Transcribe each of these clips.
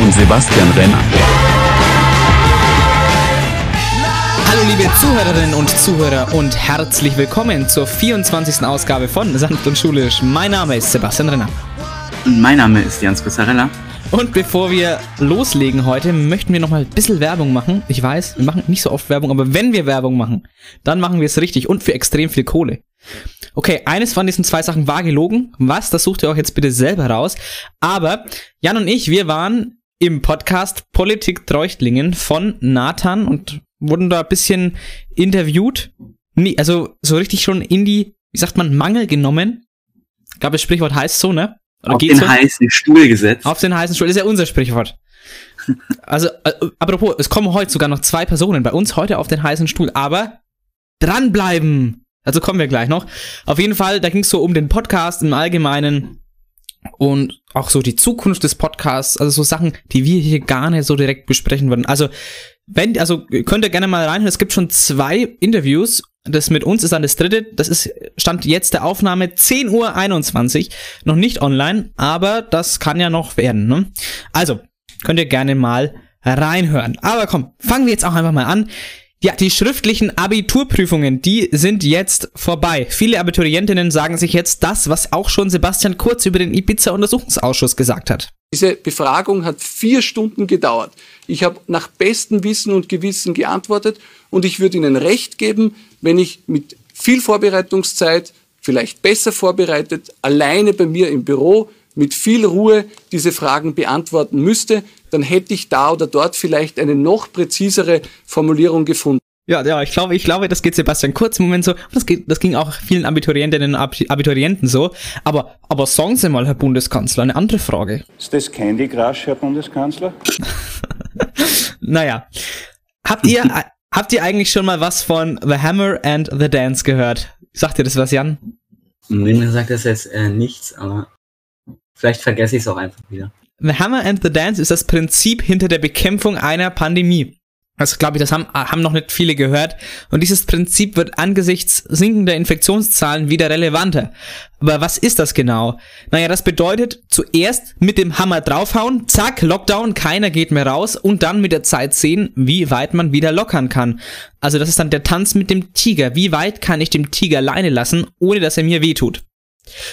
und Sebastian Renner. Hallo liebe Zuhörerinnen und Zuhörer und herzlich willkommen zur 24. Ausgabe von Sanft und Schulisch. Mein Name ist Sebastian Renner. Und mein Name ist Jans Pizzarella. Und bevor wir loslegen heute, möchten wir nochmal ein bisschen Werbung machen. Ich weiß, wir machen nicht so oft Werbung, aber wenn wir Werbung machen, dann machen wir es richtig und für extrem viel Kohle. Okay, eines von diesen zwei Sachen war gelogen. Was, das sucht ihr euch jetzt bitte selber raus. Aber Jan und ich, wir waren im Podcast Politik Treuchtlingen von Nathan und wurden da ein bisschen interviewt. Nee, also so richtig schon in die, wie sagt man, Mangel genommen. Ich glaube, das Sprichwort heißt so, ne? Oder auf den so? heißen Stuhl gesetzt. Auf den heißen Stuhl, das ist ja unser Sprichwort. Also, äh, apropos, es kommen heute sogar noch zwei Personen bei uns heute auf den heißen Stuhl, aber dranbleiben! Also kommen wir gleich noch. Auf jeden Fall, da ging es so um den Podcast im Allgemeinen und auch so die Zukunft des Podcasts, also so Sachen, die wir hier gar nicht so direkt besprechen würden. Also, wenn, also könnt ihr gerne mal reinhören, es gibt schon zwei Interviews das mit uns ist dann das dritte. Das ist, stand jetzt der Aufnahme 10.21 Uhr. Noch nicht online, aber das kann ja noch werden. Ne? Also, könnt ihr gerne mal reinhören. Aber komm, fangen wir jetzt auch einfach mal an. Ja, die schriftlichen Abiturprüfungen, die sind jetzt vorbei. Viele Abiturientinnen sagen sich jetzt das, was auch schon Sebastian Kurz über den Ibiza-Untersuchungsausschuss gesagt hat. Diese Befragung hat vier Stunden gedauert. Ich habe nach bestem Wissen und Gewissen geantwortet und ich würde Ihnen recht geben, wenn ich mit viel Vorbereitungszeit, vielleicht besser vorbereitet, alleine bei mir im Büro mit viel Ruhe diese Fragen beantworten müsste, dann hätte ich da oder dort vielleicht eine noch präzisere Formulierung gefunden. Ja, ja, ich glaube, ich glaube, das geht Sebastian Kurz im Moment so. Das, geht, das ging auch vielen Abiturientinnen und Abiturienten so. Aber, aber sagen Sie mal, Herr Bundeskanzler, eine andere Frage. Ist das Candy Crush, Herr Bundeskanzler? naja. Habt ihr, habt ihr eigentlich schon mal was von The Hammer and the Dance gehört? Sagt ihr das was, Jan? Mir sagt das jetzt äh, nichts, aber vielleicht vergesse ich es auch einfach wieder. The Hammer and the Dance ist das Prinzip hinter der Bekämpfung einer Pandemie. Das glaube ich, das haben, haben noch nicht viele gehört. Und dieses Prinzip wird angesichts sinkender Infektionszahlen wieder relevanter. Aber was ist das genau? Naja, das bedeutet zuerst mit dem Hammer draufhauen, zack, Lockdown, keiner geht mehr raus und dann mit der Zeit sehen, wie weit man wieder lockern kann. Also das ist dann der Tanz mit dem Tiger. Wie weit kann ich dem Tiger alleine lassen, ohne dass er mir wehtut?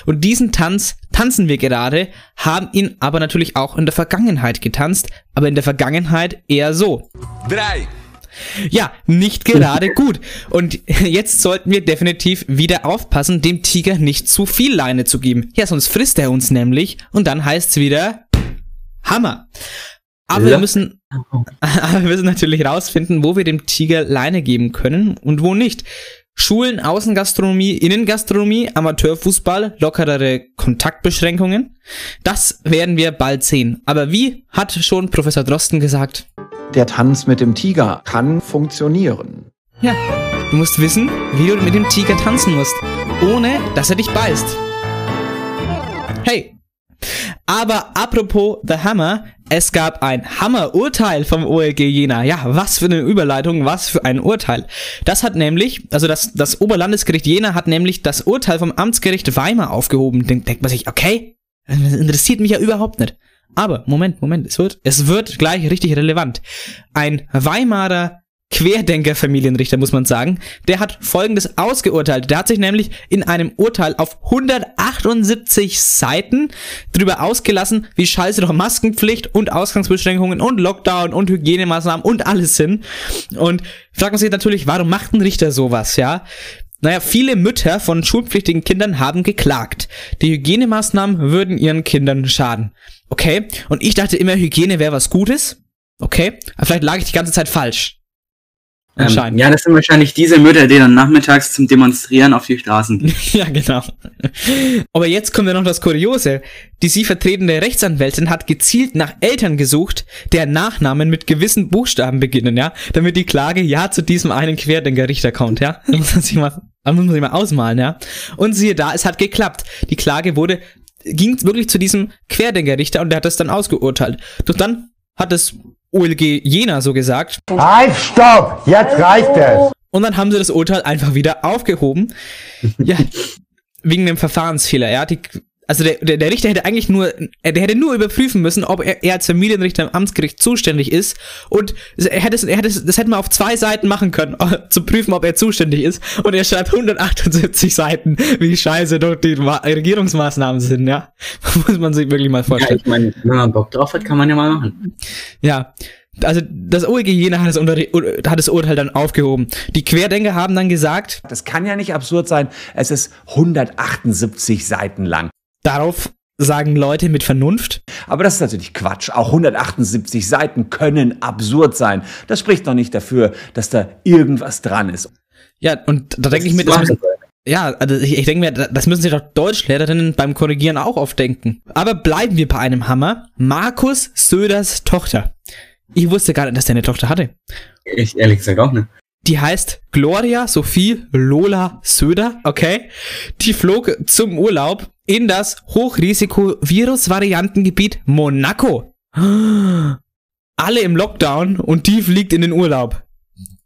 Und diesen Tanz tanzen wir gerade, haben ihn aber natürlich auch in der Vergangenheit getanzt, aber in der Vergangenheit eher so. Drei. Ja, nicht gerade gut. Und jetzt sollten wir definitiv wieder aufpassen, dem Tiger nicht zu viel Leine zu geben. Ja, sonst frisst er uns nämlich und dann heißt's wieder Hammer. Aber wir müssen, aber wir müssen natürlich rausfinden, wo wir dem Tiger Leine geben können und wo nicht. Schulen, Außengastronomie, Innengastronomie, Amateurfußball, lockerere Kontaktbeschränkungen. Das werden wir bald sehen. Aber wie hat schon Professor Drosten gesagt? Der Tanz mit dem Tiger kann funktionieren. Ja, du musst wissen, wie du mit dem Tiger tanzen musst, ohne dass er dich beißt. Hey, aber apropos The Hammer, es gab ein Hammer-Urteil vom OLG Jena. Ja, was für eine Überleitung, was für ein Urteil. Das hat nämlich, also das, das Oberlandesgericht Jena hat nämlich das Urteil vom Amtsgericht Weimar aufgehoben. Denkt, denkt man sich, okay, das interessiert mich ja überhaupt nicht. Aber, Moment, Moment, es wird, es wird gleich richtig relevant. Ein Weimarer Querdenker-Familienrichter, muss man sagen. Der hat Folgendes ausgeurteilt. Der hat sich nämlich in einem Urteil auf 178 Seiten drüber ausgelassen, wie scheiße doch Maskenpflicht und Ausgangsbeschränkungen und Lockdown und Hygienemaßnahmen und alles sind. Und fragt man sich natürlich, warum macht ein Richter sowas, ja? Naja, viele Mütter von schulpflichtigen Kindern haben geklagt. Die Hygienemaßnahmen würden ihren Kindern schaden. Okay? Und ich dachte immer, Hygiene wäre was Gutes. Okay? Aber vielleicht lag ich die ganze Zeit falsch. Ähm, ja, das sind wahrscheinlich diese Mütter, die dann nachmittags zum Demonstrieren auf die Straßen gehen. ja, genau. Aber jetzt kommt ja noch das Kuriose. Die sie vertretende Rechtsanwältin hat gezielt nach Eltern gesucht, deren Nachnamen mit gewissen Buchstaben beginnen, ja, damit die Klage ja zu diesem einen Querdenker-Richter kommt, ja. Da muss man sich mal, da muss man sich mal ausmalen, ja. Und siehe da, es hat geklappt. Die Klage wurde, ging wirklich zu diesem Querdenker-Richter und der hat das dann ausgeurteilt. Doch dann hat es OLG Jena so gesagt. Halt, stopp! Jetzt reicht es! Und dann haben sie das Urteil einfach wieder aufgehoben. ja, wegen dem Verfahrensfehler. Ja, die, also der, der, der Richter hätte eigentlich nur, der hätte nur überprüfen müssen, ob er, er als Familienrichter im Amtsgericht zuständig ist. Und er hätte, er hätte, das hätte man auf zwei Seiten machen können, zu prüfen, ob er zuständig ist. Und er schreibt 178 Seiten, wie scheiße doch die Regierungsmaßnahmen sind, ja. Muss man sich wirklich mal vorstellen. Ja, ich meine, wenn man Bock drauf hat, kann man ja mal machen. Ja. Also das OEG Jena hat das, hat das Urteil dann aufgehoben. Die Querdenker haben dann gesagt, das kann ja nicht absurd sein, es ist 178 Seiten lang. Darauf sagen Leute mit Vernunft. Aber das ist natürlich Quatsch. Auch 178 Seiten können absurd sein. Das spricht doch nicht dafür, dass da irgendwas dran ist. Ja, und da denke ich mir, das müssen, ja, also ich, ich denke mir, das müssen sich doch Deutschlehrerinnen beim Korrigieren auch oft denken. Aber bleiben wir bei einem Hammer. Markus Söders Tochter. Ich wusste gar nicht, dass der eine Tochter hatte. Ich ehrlich gesagt auch nicht. Die heißt Gloria Sophie Lola Söder, okay? Die flog zum Urlaub in das Hochrisiko-Virus-Variantengebiet Monaco. Alle im Lockdown und die fliegt in den Urlaub.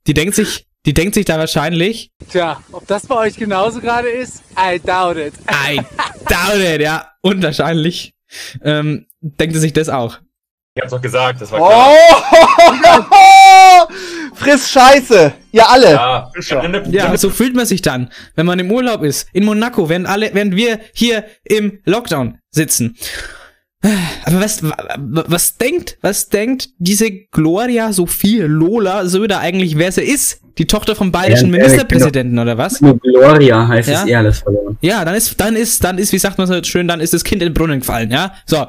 Die denkt sich, die denkt sich da wahrscheinlich. Tja, ob das bei euch genauso gerade ist, I doubt it. I doubt it, ja. Und wahrscheinlich ähm, denkt sie sich das auch. Ich hab's doch gesagt, das war klar. Oh! Friss Scheiße! Ihr alle! Ja, ja, so fühlt man sich dann, wenn man im Urlaub ist, in Monaco, während, alle, während wir hier im Lockdown sitzen. Aber was, was denkt, was denkt diese Gloria Sophie Lola Söder eigentlich, wer sie ist? Die Tochter vom bayerischen ja, Ministerpräsidenten genau. oder was? Nur Gloria heißt ja? es eh alles verloren. Ja, dann ist, dann ist, dann ist, wie sagt man so schön, dann ist das Kind in den Brunnen gefallen, ja? So.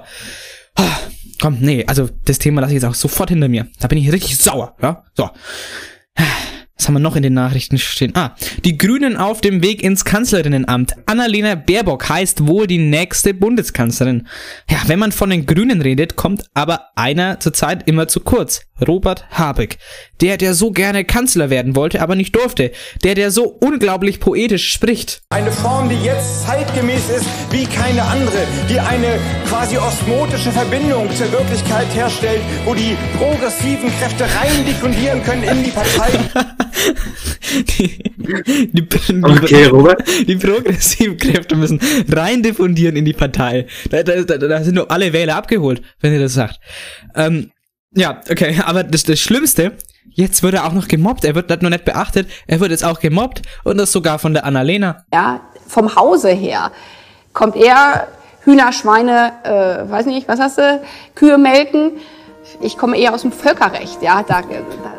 Komm, nee, also das Thema lasse ich jetzt auch sofort hinter mir. Da bin ich richtig sauer, ja? So. Was haben wir noch in den Nachrichten stehen? Ah, die Grünen auf dem Weg ins Kanzlerinnenamt. Annalena Baerbock heißt wohl die nächste Bundeskanzlerin. Ja, wenn man von den Grünen redet, kommt aber einer zurzeit immer zu kurz. Robert Habeck. Der, der so gerne Kanzler werden wollte, aber nicht durfte. Der, der so unglaublich poetisch spricht. Eine Form, die jetzt zeitgemäß ist wie keine andere, die eine quasi osmotische Verbindung zur Wirklichkeit herstellt, wo die progressiven Kräfte rein diffundieren können in die Partei. die, die, die, okay, Robert. die progressiven Kräfte müssen rein diffundieren in die Partei. Da, da, da, da sind nur alle Wähler abgeholt, wenn ihr das sagt. Ähm, ja, okay, aber das, das Schlimmste, jetzt wird er auch noch gemobbt. Er wird nicht nur nicht beachtet, er wird jetzt auch gemobbt und das sogar von der Annalena. Ja, vom Hause her kommt er Hühner, Schweine, äh, weiß nicht, was hast du, Kühe melken ich komme eher aus dem Völkerrecht, ja. Da, da,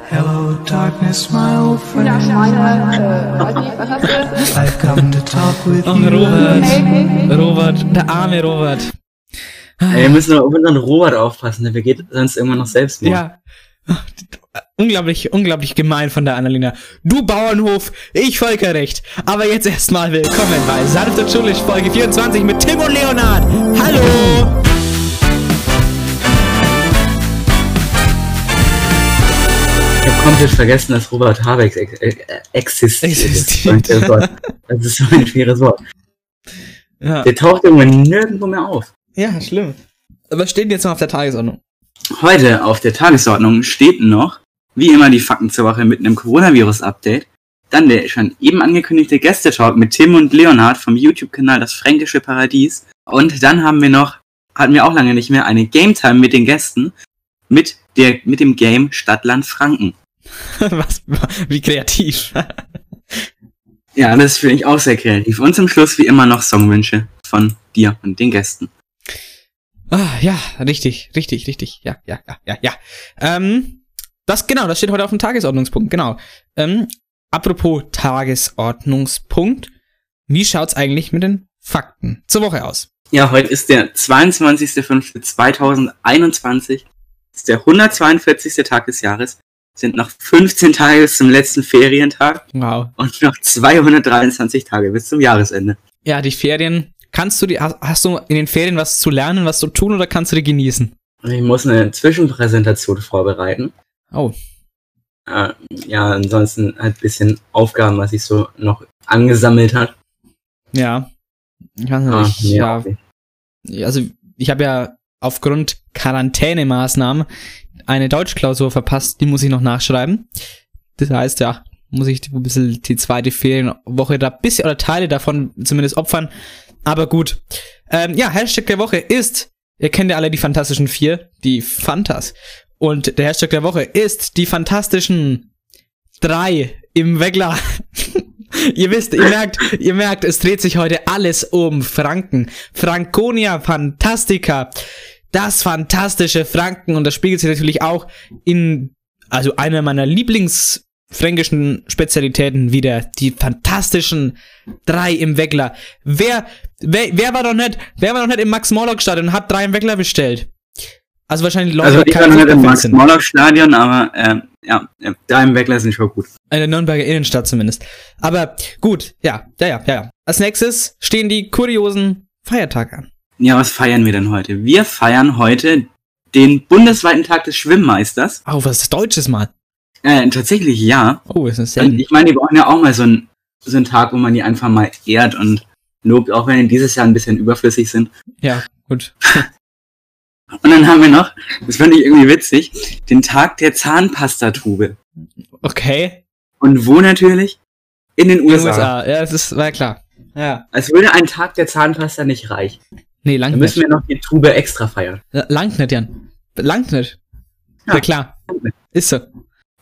Hello, darkness, my old friend. Ja, Schweine, äh, weiß nicht, was hast du? I've come to talk with oh, Robert, Robert, der arme Robert. Ey, wir müssen auf unseren Robert aufpassen, der begeht sonst irgendwann noch selbst Ja. Unglaublich, unglaublich gemein von der Annalena. Du Bauernhof, ich Völkerrecht. Aber jetzt erstmal willkommen bei Sanft und Schulisch Folge 24 mit Tim und Leonard. Hallo! Ich habe komplett vergessen, dass Robert Habeck ex äh, existiert. existiert. Das ist so ein schweres Wort. Ja. Der taucht irgendwann nirgendwo mehr auf. Ja, schlimm. Was steht denn jetzt noch auf der Tagesordnung? Heute auf der Tagesordnung steht noch, wie immer, die Fakten zur Woche mit einem Coronavirus-Update. Dann der schon eben angekündigte Gästetalk mit Tim und Leonhard vom YouTube-Kanal Das Fränkische Paradies. Und dann haben wir noch, hatten wir auch lange nicht mehr, eine Game Time mit den Gästen mit der, mit dem Game Stadtland Franken. Was, wie kreativ. ja, das finde ich auch sehr kreativ. Und zum Schluss wie immer noch Songwünsche von dir und den Gästen. Ah, ja, richtig, richtig, richtig. Ja, ja, ja, ja, ja. Ähm, das, genau, das steht heute auf dem Tagesordnungspunkt, genau. Ähm, apropos Tagesordnungspunkt, wie schaut's eigentlich mit den Fakten zur Woche aus? Ja, heute ist der 22.05.2021 ist der 142. Tag des Jahres, sind noch 15 Tage bis zum letzten Ferientag. Wow. Und noch 223 Tage bis zum Jahresende. Ja, die Ferien. Kannst du die, hast du in den Ferien was zu lernen, was zu tun oder kannst du die genießen? Ich muss eine Zwischenpräsentation vorbereiten. Oh. Äh, ja, ansonsten halt ein bisschen Aufgaben, was ich so noch angesammelt hat. Ja. Ich weiß nicht, ah, ja. Also, ich habe ja aufgrund Quarantänemaßnahmen eine Deutschklausur verpasst, die muss ich noch nachschreiben. Das heißt, ja, muss ich ein bisschen die zweite Ferienwoche da bisschen oder Teile davon zumindest opfern. Aber gut. Ähm, ja, Hashtag der Woche ist, ihr kennt ja alle die fantastischen vier, die Fantas. Und der Hashtag der Woche ist die fantastischen drei im Wegler. ihr wisst, ihr merkt, ihr merkt, es dreht sich heute alles um Franken. Franconia Fantastica. Das fantastische Franken und das spiegelt sich natürlich auch in, also einer meiner Lieblingsfränkischen Spezialitäten wieder. Die fantastischen drei im Weckler. Wer, wer, wer war doch nicht, wer war doch nicht im Max-Morlock-Stadion und hat drei im Weckler bestellt? Also wahrscheinlich Leute, also ich war nicht im Max-Morlock-Stadion, aber ähm, ja, da im Weckler sind schon gut. In der Nürnberger Innenstadt zumindest. Aber gut, ja, ja, ja, ja. Als nächstes stehen die kuriosen Feiertage an. Ja, was feiern wir denn heute? Wir feiern heute den bundesweiten Tag des Schwimmmeisters. Oh, was ist Deutsches mal? Äh, tatsächlich ja. Oh, ist das selten. Ich meine, die brauchen ja auch mal so einen, so einen Tag, wo man die einfach mal ehrt und lobt, auch wenn die dieses Jahr ein bisschen überflüssig sind. Ja, gut. und dann haben wir noch, das fand ich irgendwie witzig, den Tag der Zahnpastatube. Okay. Und wo natürlich? In den USA. In den USA, ja, das ist, war klar. Ja. Als würde ein Tag der Zahnpasta nicht reichen. Nee, langt nicht. Dann müssen wir noch die Tube extra feiern. Langt nicht, Jan. Langt nicht. Ja, ja klar. Ist so.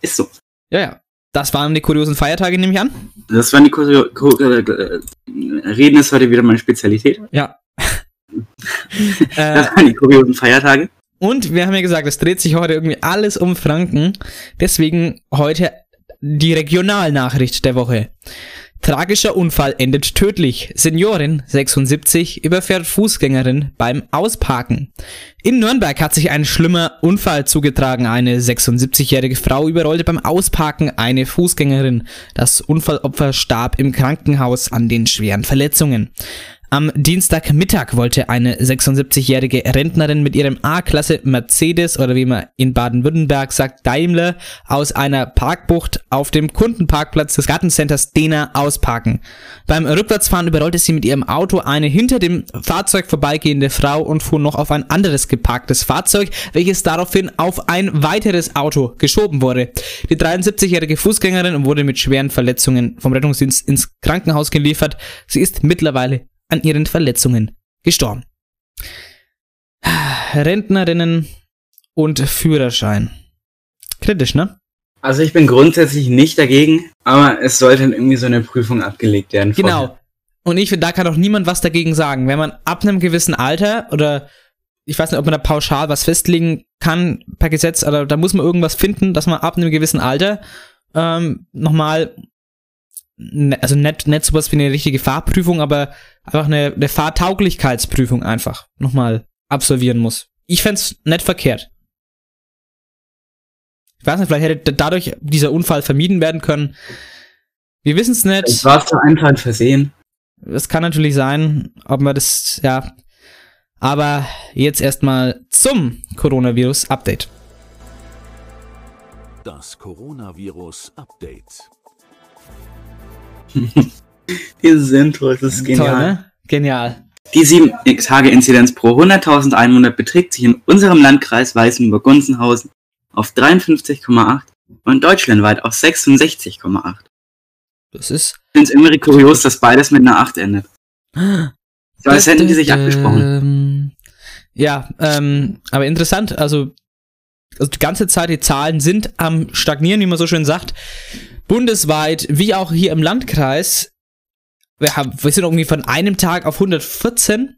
Ist so. Ja, ja. Das waren die kuriosen Feiertage, nehme ich an. Das waren die kuriosen. Kur äh, Reden ist heute wieder meine Spezialität. Ja. das waren die kuriosen Feiertage. Und wir haben ja gesagt, es dreht sich heute irgendwie alles um Franken. Deswegen heute die Regionalnachricht der Woche. Tragischer Unfall endet tödlich. Seniorin, 76, überfährt Fußgängerin beim Ausparken. In Nürnberg hat sich ein schlimmer Unfall zugetragen. Eine 76-jährige Frau überrollte beim Ausparken eine Fußgängerin. Das Unfallopfer starb im Krankenhaus an den schweren Verletzungen. Am Dienstagmittag wollte eine 76-jährige Rentnerin mit ihrem A-Klasse Mercedes oder wie man in Baden-Württemberg sagt, Daimler aus einer Parkbucht auf dem Kundenparkplatz des Gartencenters Dena ausparken. Beim Rückwärtsfahren überrollte sie mit ihrem Auto eine hinter dem Fahrzeug vorbeigehende Frau und fuhr noch auf ein anderes geparktes Fahrzeug, welches daraufhin auf ein weiteres Auto geschoben wurde. Die 73-jährige Fußgängerin wurde mit schweren Verletzungen vom Rettungsdienst ins Krankenhaus geliefert. Sie ist mittlerweile an ihren Verletzungen gestorben. Rentnerinnen und Führerschein. Kritisch, ne? Also ich bin grundsätzlich nicht dagegen, aber es sollte dann irgendwie so eine Prüfung abgelegt werden. Genau. Vorher. Und ich finde, da kann auch niemand was dagegen sagen. Wenn man ab einem gewissen Alter oder ich weiß nicht, ob man da pauschal was festlegen kann per Gesetz, oder da muss man irgendwas finden, dass man ab einem gewissen Alter ähm, nochmal also nicht, nicht sowas wie eine richtige Fahrprüfung, aber einfach eine, eine Fahrtauglichkeitsprüfung einfach nochmal absolvieren muss. Ich fände nicht verkehrt. Ich weiß nicht, vielleicht hätte dadurch dieser Unfall vermieden werden können. Wir wissen es nicht. Es war zu Einfall versehen. Das kann natürlich sein, ob man das, ja. Aber jetzt erstmal zum Coronavirus-Update. Das Coronavirus-Update. Intro, das ist genial. Toll, ne? Genial. Die 7-Tage-Inzidenz pro 100.000 Einwohner beträgt sich in unserem Landkreis Weißenburg-Gunzenhausen auf 53,8 und deutschlandweit auf 66,8. Das ist. Ich finde es immer kurios, dass beides mit einer 8 endet. So als hätten die sich abgesprochen. Ja, ähm, aber interessant, also, also die ganze Zeit die Zahlen sind am Stagnieren, wie man so schön sagt bundesweit wie auch hier im Landkreis, wir, haben, wir sind irgendwie von einem Tag auf 114,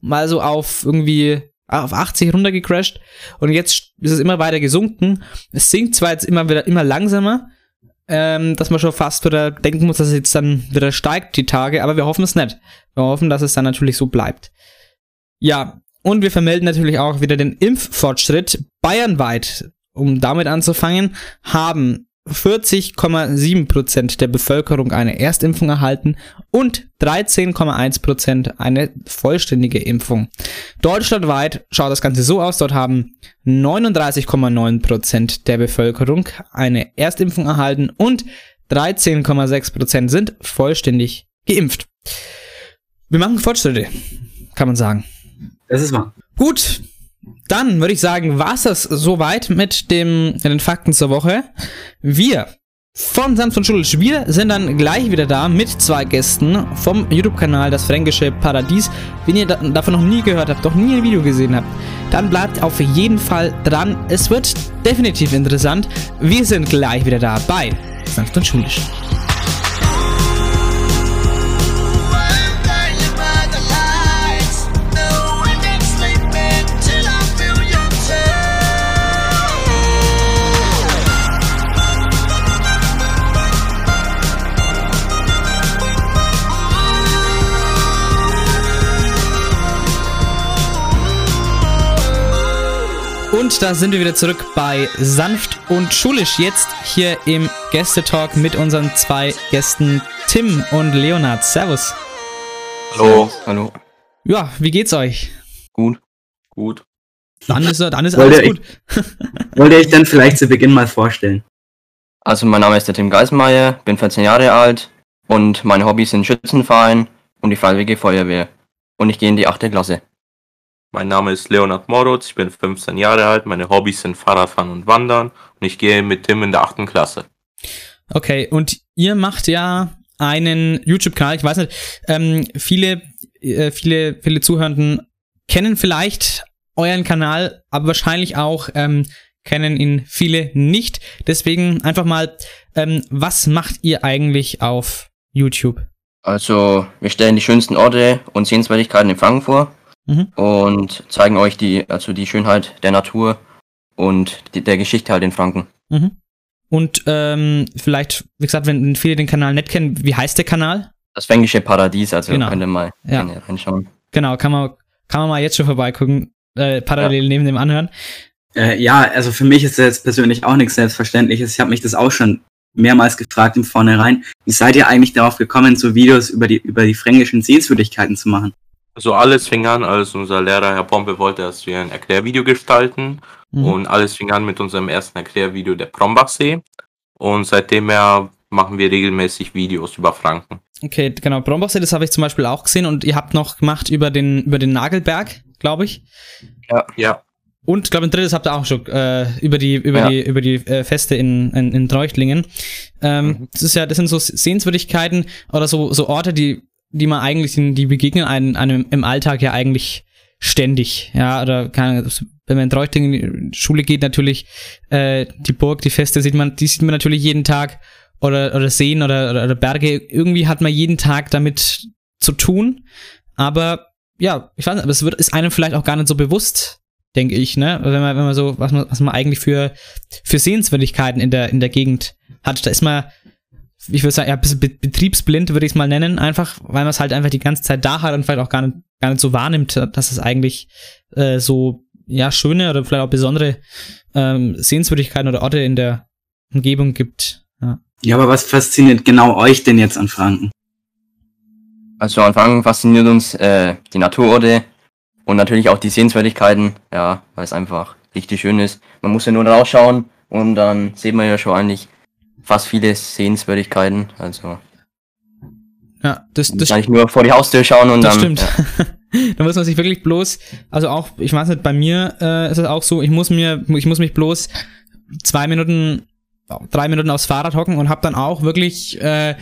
mal so auf irgendwie auf 80 runtergecrashed und jetzt ist es immer weiter gesunken. Es sinkt zwar jetzt immer wieder immer langsamer, ähm, dass man schon fast wieder denken muss, dass es jetzt dann wieder steigt die Tage, aber wir hoffen es nicht. Wir hoffen, dass es dann natürlich so bleibt. Ja, und wir vermelden natürlich auch wieder den Impffortschritt bayernweit. Um damit anzufangen, haben 40,7% der Bevölkerung eine Erstimpfung erhalten und 13,1% eine vollständige Impfung. Deutschlandweit schaut das Ganze so aus, dort haben 39,9% der Bevölkerung eine Erstimpfung erhalten und 13,6% sind vollständig geimpft. Wir machen Fortschritte, kann man sagen. Das ist wahr. Gut, dann würde ich sagen, war es das soweit mit dem, den Fakten zur Woche. Wir von Sanft und Schulisch. Wir sind dann gleich wieder da mit zwei Gästen vom YouTube-Kanal Das Fränkische Paradies. Wenn ihr da, davon noch nie gehört habt, noch nie ein Video gesehen habt, dann bleibt auf jeden Fall dran. Es wird definitiv interessant. Wir sind gleich wieder da bei Sanft und Schulisch. Und da sind wir wieder zurück bei Sanft und Schulisch. Jetzt hier im Gästetalk mit unseren zwei Gästen Tim und Leonard. Servus. Hallo. Hallo. Ja, wie geht's euch? Gut. Gut. Dann ist, dann ist alles gut. Wollt ihr euch dann vielleicht zu Beginn mal vorstellen? Also mein Name ist der Tim Geismeier, bin 14 Jahre alt und meine Hobbys sind Schützenverein und die Freiwillige Feuerwehr. Und ich gehe in die 8. Klasse. Mein Name ist Leonard Moritz, ich bin 15 Jahre alt, meine Hobbys sind Fahrradfahren und Wandern und ich gehe mit Tim in der 8. Klasse. Okay, und ihr macht ja einen YouTube-Kanal, ich weiß nicht, ähm, viele, äh, viele, viele Zuhörenden kennen vielleicht euren Kanal, aber wahrscheinlich auch ähm, kennen ihn viele nicht. Deswegen einfach mal, ähm, was macht ihr eigentlich auf YouTube? Also wir stellen die schönsten Orte und Sehenswürdigkeiten in Franken vor Mhm. und zeigen euch die, also die Schönheit der Natur und die, der Geschichte halt in Franken. Mhm. Und ähm, vielleicht, wie gesagt, wenn viele den Kanal nicht kennen, wie heißt der Kanal? Das fränkische Paradies, also Genau. könnt ihr mal Ja. gerne reinschauen. Genau, kann man, kann man mal jetzt schon vorbeigucken, äh, parallel neben dem anhören. Äh, ja, also für mich ist das jetzt persönlich auch nichts Selbstverständliches. Ich habe mich das auch schon mehrmals gefragt im Vornherein. Wie seid ihr eigentlich darauf gekommen, so Videos über die, über die fränkischen Sehenswürdigkeiten zu machen? Also alles fing an, als unser Lehrer Herr Pompe wollte, dass wir ein Erklärvideo gestalten Mhm. und alles fing an mit unserem ersten Erklärvideo der Brombachsee und seitdem her machen wir regelmäßig Videos über Franken. Okay, genau, Brombachsee, das habe ich zum Beispiel auch gesehen und ihr habt noch gemacht über den, über den Nagelberg, glaube ich. Ja. Ja. Und glaube ein drittes habt ihr auch schon äh, über die über Ja. die über die äh, Feste in, in, in Treuchtlingen. Ähm, Mhm. Das ist ja das sind so Sehenswürdigkeiten oder so so Orte, die die man eigentlich die begegnen einem, einem im Alltag ja eigentlich ständig. Ja, oder keine, Ahnung, wenn man in Treuchtlingen in die Schule geht natürlich äh, die Burg, die Feste sieht man, die sieht man natürlich jeden Tag oder oder Seen oder, oder, oder Berge. Irgendwie hat man jeden Tag damit zu tun, aber ja, ich weiß nicht, aber es wird ist einem vielleicht auch gar nicht so bewusst, denke ich, ne? Wenn man, wenn man so, was man, was man eigentlich für, für Sehenswürdigkeiten in der, in der Gegend hat. Da ist man, ich würde sagen, ja, ein bisschen be- betriebsblind, würde ich es mal nennen, einfach, weil man es halt einfach die ganze Zeit da hat und vielleicht auch gar nicht, gar nicht so wahrnimmt, dass es eigentlich äh, so, ja, schöne oder vielleicht auch besondere ähm, Sehenswürdigkeiten oder Orte in der Umgebung gibt. Ja. Ja, aber was fasziniert genau euch denn jetzt an Franken? Also am Anfang fasziniert uns äh, die Naturorte und natürlich auch die Sehenswürdigkeiten, ja, weil es einfach richtig schön ist. Man muss ja nur rausschauen und dann sieht man ja schon eigentlich fast viele Sehenswürdigkeiten. Also Ja, das, das muss eigentlich nur vor die Haustür schauen und Das dann. stimmt. da muss man sich wirklich bloß, also auch, ich weiß nicht, bei mir äh, ist es auch so, ich muss mir, ich muss mich bloß zwei Minuten, drei Minuten aufs Fahrrad hocken und habe dann auch wirklich äh,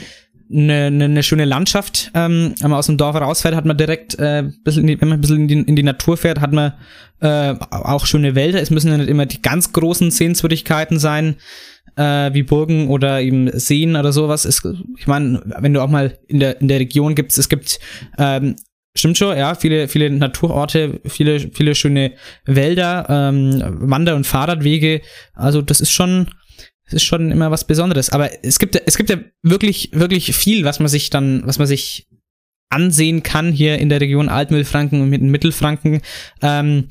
eine, eine, eine schöne Landschaft. Ähm, wenn man aus dem Dorf rausfährt, hat man direkt, äh, bisschen die, wenn man ein bisschen in die, in die Natur fährt, hat man äh, auch schöne Wälder. Es müssen ja nicht immer die ganz großen Sehenswürdigkeiten sein, äh, wie Burgen oder eben Seen oder sowas. Es, ich meine, wenn du auch mal in der, in der Region gibt's, es gibt ähm, Stimmt schon, ja, viele, viele Naturorte, viele, viele schöne Wälder, ähm, Wander- und Fahrradwege. Also das ist schon, das ist schon immer was Besonderes. Aber es gibt, es gibt ja wirklich, wirklich viel, was man sich dann, was man sich ansehen kann hier in der Region Altmittelfranken und Mittelfranken. Ähm,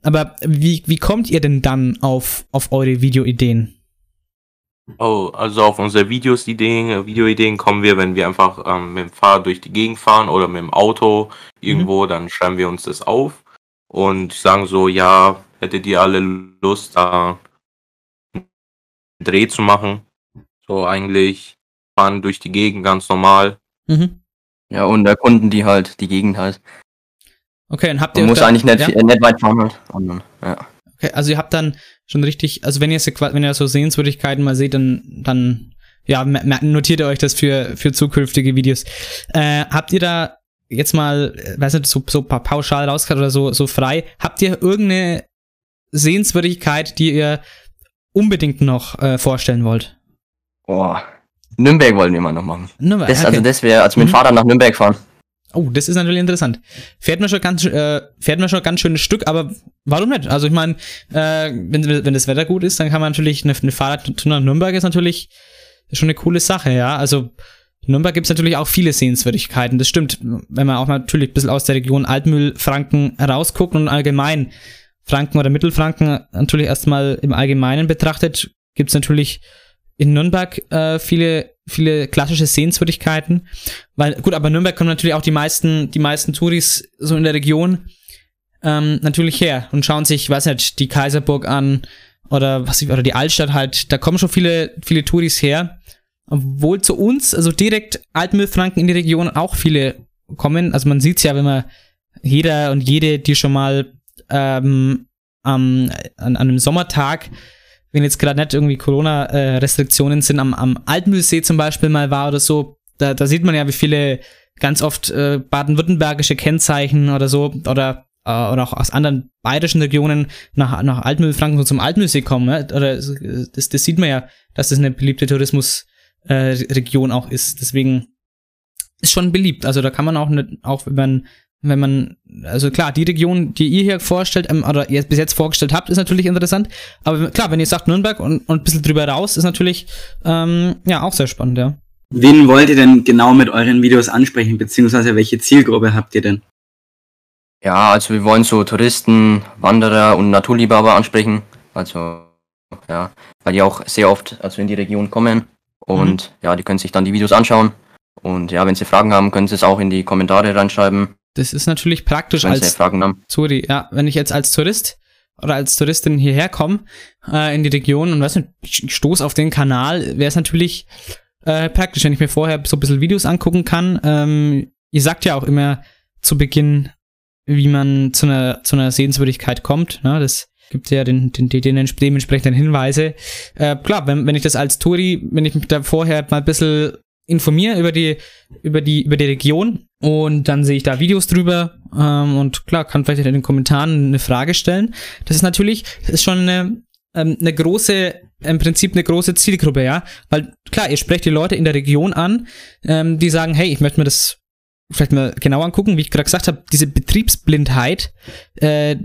aber wie, wie kommt ihr denn dann auf, auf eure Videoideen? Oh, also auf unsere Videos, Ideen, äh, Videoideen kommen wir, wenn wir einfach ähm, mit dem Fahrrad durch die Gegend fahren oder mit dem Auto irgendwo, dann schreiben wir uns das auf und sagen so, ja, hättet ihr alle Lust, da einen Dreh zu machen? So eigentlich fahren durch die Gegend ganz normal. Mhm. Ja, und erkunden die halt die Gegend halt. Okay, und habt ihr Man muss da- eigentlich nicht, ja? nicht weit fahren halt. Und ja. Okay, also ihr habt dann schon richtig, also wenn ihr, wenn ihr so Sehenswürdigkeiten mal seht, dann, dann ja, notiert ihr euch das für, für zukünftige Videos. Äh, habt ihr da jetzt mal, äh, weiß nicht, so, so pauschal rausgehört oder so, so frei, habt ihr irgendeine Sehenswürdigkeit, die ihr unbedingt noch äh, vorstellen wollt? Boah. Nürnberg wollen wir mal noch machen. Nürnberg, das, okay. Also das wäre, als mit dem Mhm. Fahrrad nach Nürnberg fahren. Oh, das ist natürlich interessant. Fährt man schon ganz, äh, fährt man schon ein ganz schönes Stück, aber warum nicht? Also ich meine, äh, wenn, wenn das Wetter gut ist, dann kann man natürlich eine, eine Fahrradtour nach Nürnberg ist natürlich schon eine coole Sache, ja. Also in Nürnberg gibt's natürlich auch viele Sehenswürdigkeiten, das stimmt. Wenn man auch natürlich ein bisschen aus der Region Altmühl, Franken rausguckt und allgemein Franken oder Mittelfranken natürlich erstmal im Allgemeinen betrachtet, gibt's natürlich in Nürnberg äh, viele, viele klassische Sehenswürdigkeiten. Weil, gut, aber Nürnberg kommen natürlich auch die meisten, die meisten Touris so in der Region ähm, natürlich her und schauen sich, weiß nicht, die Kaiserburg an oder was ich, oder die Altstadt halt, da kommen schon viele, viele Touris her. Obwohl zu uns, also direkt Altmühlfranken in die Region auch viele kommen. Also man sieht's ja, wenn man jeder und jede, die schon mal ähm, am, an, an einem Sommertag wenn jetzt gerade nicht irgendwie Corona-Restriktionen sind, am, am Altmühlsee zum Beispiel mal war oder so, da, da sieht man ja, wie viele ganz oft äh, baden-württembergische Kennzeichen oder so oder, äh, oder auch aus anderen bayerischen Regionen nach, nach Altmühlfranken so zum Altmühlsee kommen. Ne? Oder das, das sieht man ja, dass das eine beliebte Tourismusregion äh, auch ist. Deswegen ist schon beliebt. Also da kann man auch nicht, auch wenn man wenn man, also klar, die Region, die ihr hier vorstellt, ähm, oder ihr bis jetzt vorgestellt habt, ist natürlich interessant. Aber klar, wenn ihr sagt Nürnberg und, und ein bisschen drüber raus, ist natürlich ähm, ja auch sehr spannend, ja. Wen wollt ihr denn genau mit euren Videos ansprechen, beziehungsweise welche Zielgruppe habt ihr denn? Ja, also wir wollen so Touristen, Wanderer und Naturliebhaber ansprechen. Also, ja, weil die auch sehr oft also in die Region kommen. Und mhm. ja, die können sich dann die Videos anschauen. Und ja, wenn sie Fragen haben, können sie es auch in die Kommentare reinschreiben. Das ist natürlich praktisch als. Sorry, ja, wenn ich jetzt als Tourist oder als Touristin hierher komme äh, in die Region und weiß nicht, ich stoß auf den Kanal, wäre es natürlich äh, praktisch, wenn ich mir vorher so ein bisschen Videos angucken kann. Ähm, ihr sagt ja auch immer zu Beginn, wie man zu einer, zu einer Sehenswürdigkeit kommt. Ne? Das gibt ja den, den, den dementsprechenden Hinweise. Äh, klar, wenn, wenn ich das als Touri, wenn ich mich da vorher mal ein bisschen informiere über die, über die, über die Region und dann sehe ich da Videos drüber ähm, und klar, kann vielleicht in den Kommentaren eine Frage stellen. Das ist natürlich, das ist schon eine, ähm, eine große, im Prinzip eine große Zielgruppe, ja. Weil klar, ihr sprecht die Leute in der Region an, ähm, die sagen, hey, ich möchte mir das vielleicht mal genau angucken, wie ich gerade gesagt habe, diese Betriebsblindheit, äh,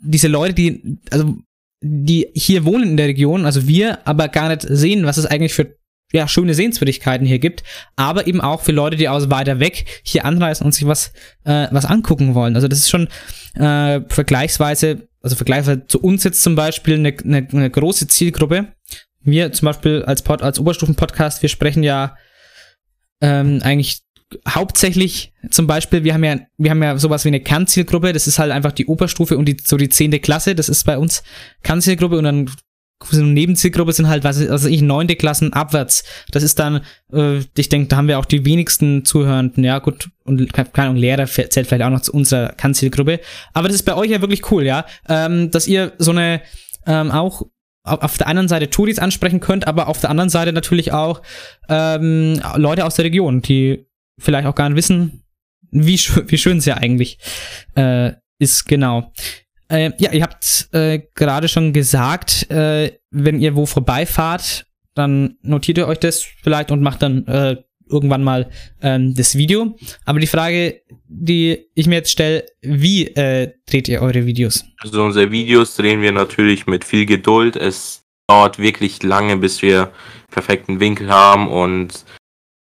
diese Leute, die, also die hier wohnen in der Region, also wir, aber gar nicht sehen, was es eigentlich für ja, schöne Sehenswürdigkeiten hier gibt, aber eben auch für Leute, die aus weiter weg hier anreisen und sich was, äh, was angucken wollen. Also das ist schon äh, vergleichsweise, also vergleichsweise zu uns jetzt zum Beispiel eine, eine, eine große Zielgruppe. Wir zum Beispiel als, Pod, als Oberstufen-Podcast, wir sprechen ja ähm, eigentlich hauptsächlich zum Beispiel, wir haben ja, wir haben ja sowas wie eine Kernzielgruppe, das ist halt einfach die Oberstufe und die, so die zehnte Klasse, das ist bei uns Kernzielgruppe und dann so eine Nebenzielgruppe sind halt, was weiß ich, neunte Klassen abwärts. Das ist dann, äh, ich denke, da haben wir auch die wenigsten Zuhörenden, ja, gut, und keine Ahnung, Lehrer zählt vielleicht auch noch zu unserer Kernzielgruppe. Aber das ist bei euch ja wirklich cool, ja, ähm, dass ihr so eine, ähm, auch auf der einen Seite Touris ansprechen könnt, aber auf der anderen Seite natürlich auch ähm, Leute aus der Region, die vielleicht auch gar nicht wissen, wie, sch wie schön es ja eigentlich äh, ist, genau. Äh, ja, ihr habt äh, gerade schon gesagt, äh, wenn ihr wo vorbeifahrt, dann notiert ihr euch das vielleicht und macht dann äh, irgendwann mal ähm, das Video. Aber die Frage, die ich mir jetzt stelle, wie äh, dreht ihr eure Videos? Also unsere Videos drehen wir natürlich mit viel Geduld. Es dauert wirklich lange, bis wir perfekten Winkel haben und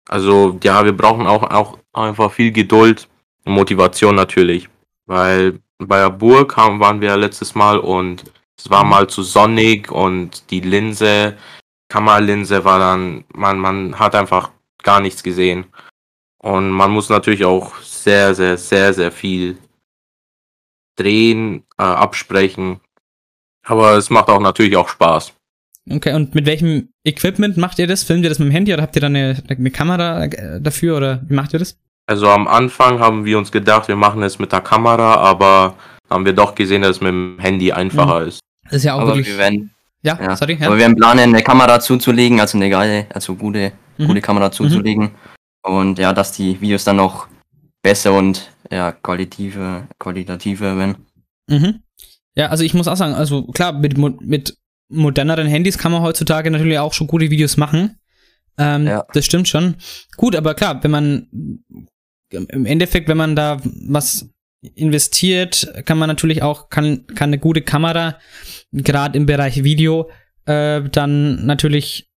also ja, wir brauchen auch, auch einfach viel Geduld und Motivation natürlich, weil bei der Burg haben, waren wir letztes Mal und es war mal zu sonnig und die Linse, Kameralinse war dann, man, man hat einfach gar nichts gesehen. Und man muss natürlich auch sehr, sehr, sehr, sehr viel drehen, äh, absprechen. Aber es macht auch natürlich auch Spaß. Okay, und mit welchem Equipment macht ihr das? Filmt ihr das mit dem Handy oder habt ihr da eine, eine Kamera äh, dafür oder wie macht ihr das? Also am Anfang haben wir uns gedacht, wir machen es mit der Kamera, aber haben wir doch gesehen, dass es mit dem Handy einfacher Mhm. ist. Das ist ja auch Aber wirklich. wir werden, Ja, Ja. sorry. Ja. Aber wir haben planen, eine Kamera zuzulegen, also eine geile, also gute, Mhm. gute Kamera zuzulegen. Und ja, dass die Videos dann noch besser und ja, qualitative, qualitativer werden. Mhm. Ja, also ich muss auch sagen, also klar, mit, mit moderneren Handys kann man heutzutage natürlich auch schon gute Videos machen. Ähm, Ja. Das stimmt schon. Gut, aber klar, wenn man im Endeffekt, wenn man da was investiert, kann man natürlich auch, kann, kann eine gute Kamera, gerade im Bereich Video, äh, dann natürlich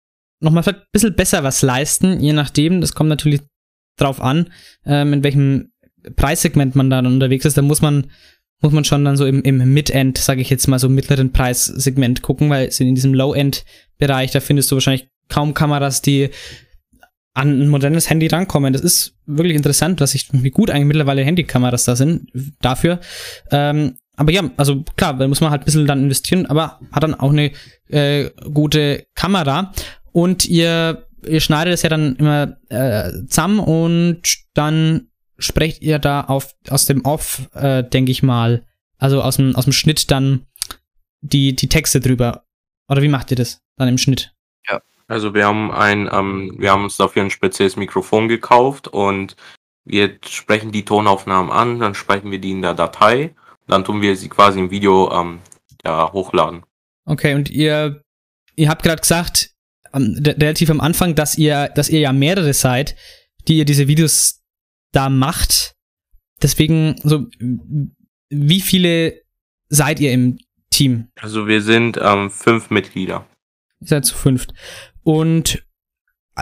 nochmal ein bisschen besser was leisten, je nachdem. Das kommt natürlich drauf an, ähm, in welchem Preissegment man dann unterwegs ist. Da muss man muss man schon dann so im, im Mid-End, sage ich jetzt mal so mittleren Preissegment gucken, weil in diesem Low-End-Bereich, da findest du wahrscheinlich kaum Kameras, die an ein modernes Handy rankommen. Das ist wirklich interessant, dass ich, wie gut eigentlich mittlerweile Handykameras da sind dafür. Ähm, aber ja, also klar, da muss man halt ein bisschen dann investieren, aber hat dann auch eine äh, gute Kamera. Und ihr, ihr schneidet es ja dann immer äh, zusammen und dann sprecht ihr da auf, aus dem Off, äh, denke ich mal, also aus dem, aus dem Schnitt dann die, die Texte drüber. Oder wie macht ihr das dann im Schnitt? Also wir haben ein, ähm, wir haben uns dafür ein spezielles Mikrofon gekauft und wir sprechen die Tonaufnahmen an, dann sprechen wir die in der Datei, dann tun wir sie quasi im Video ähm, ja, hochladen. Okay, und ihr, ihr habt gerade gesagt, re- relativ am Anfang, dass ihr, dass ihr ja mehrere seid, die ihr diese Videos da macht. Deswegen, so, wie viele seid ihr im Team? Also wir sind ähm, fünf Mitglieder. Ihr seid zu fünft. Und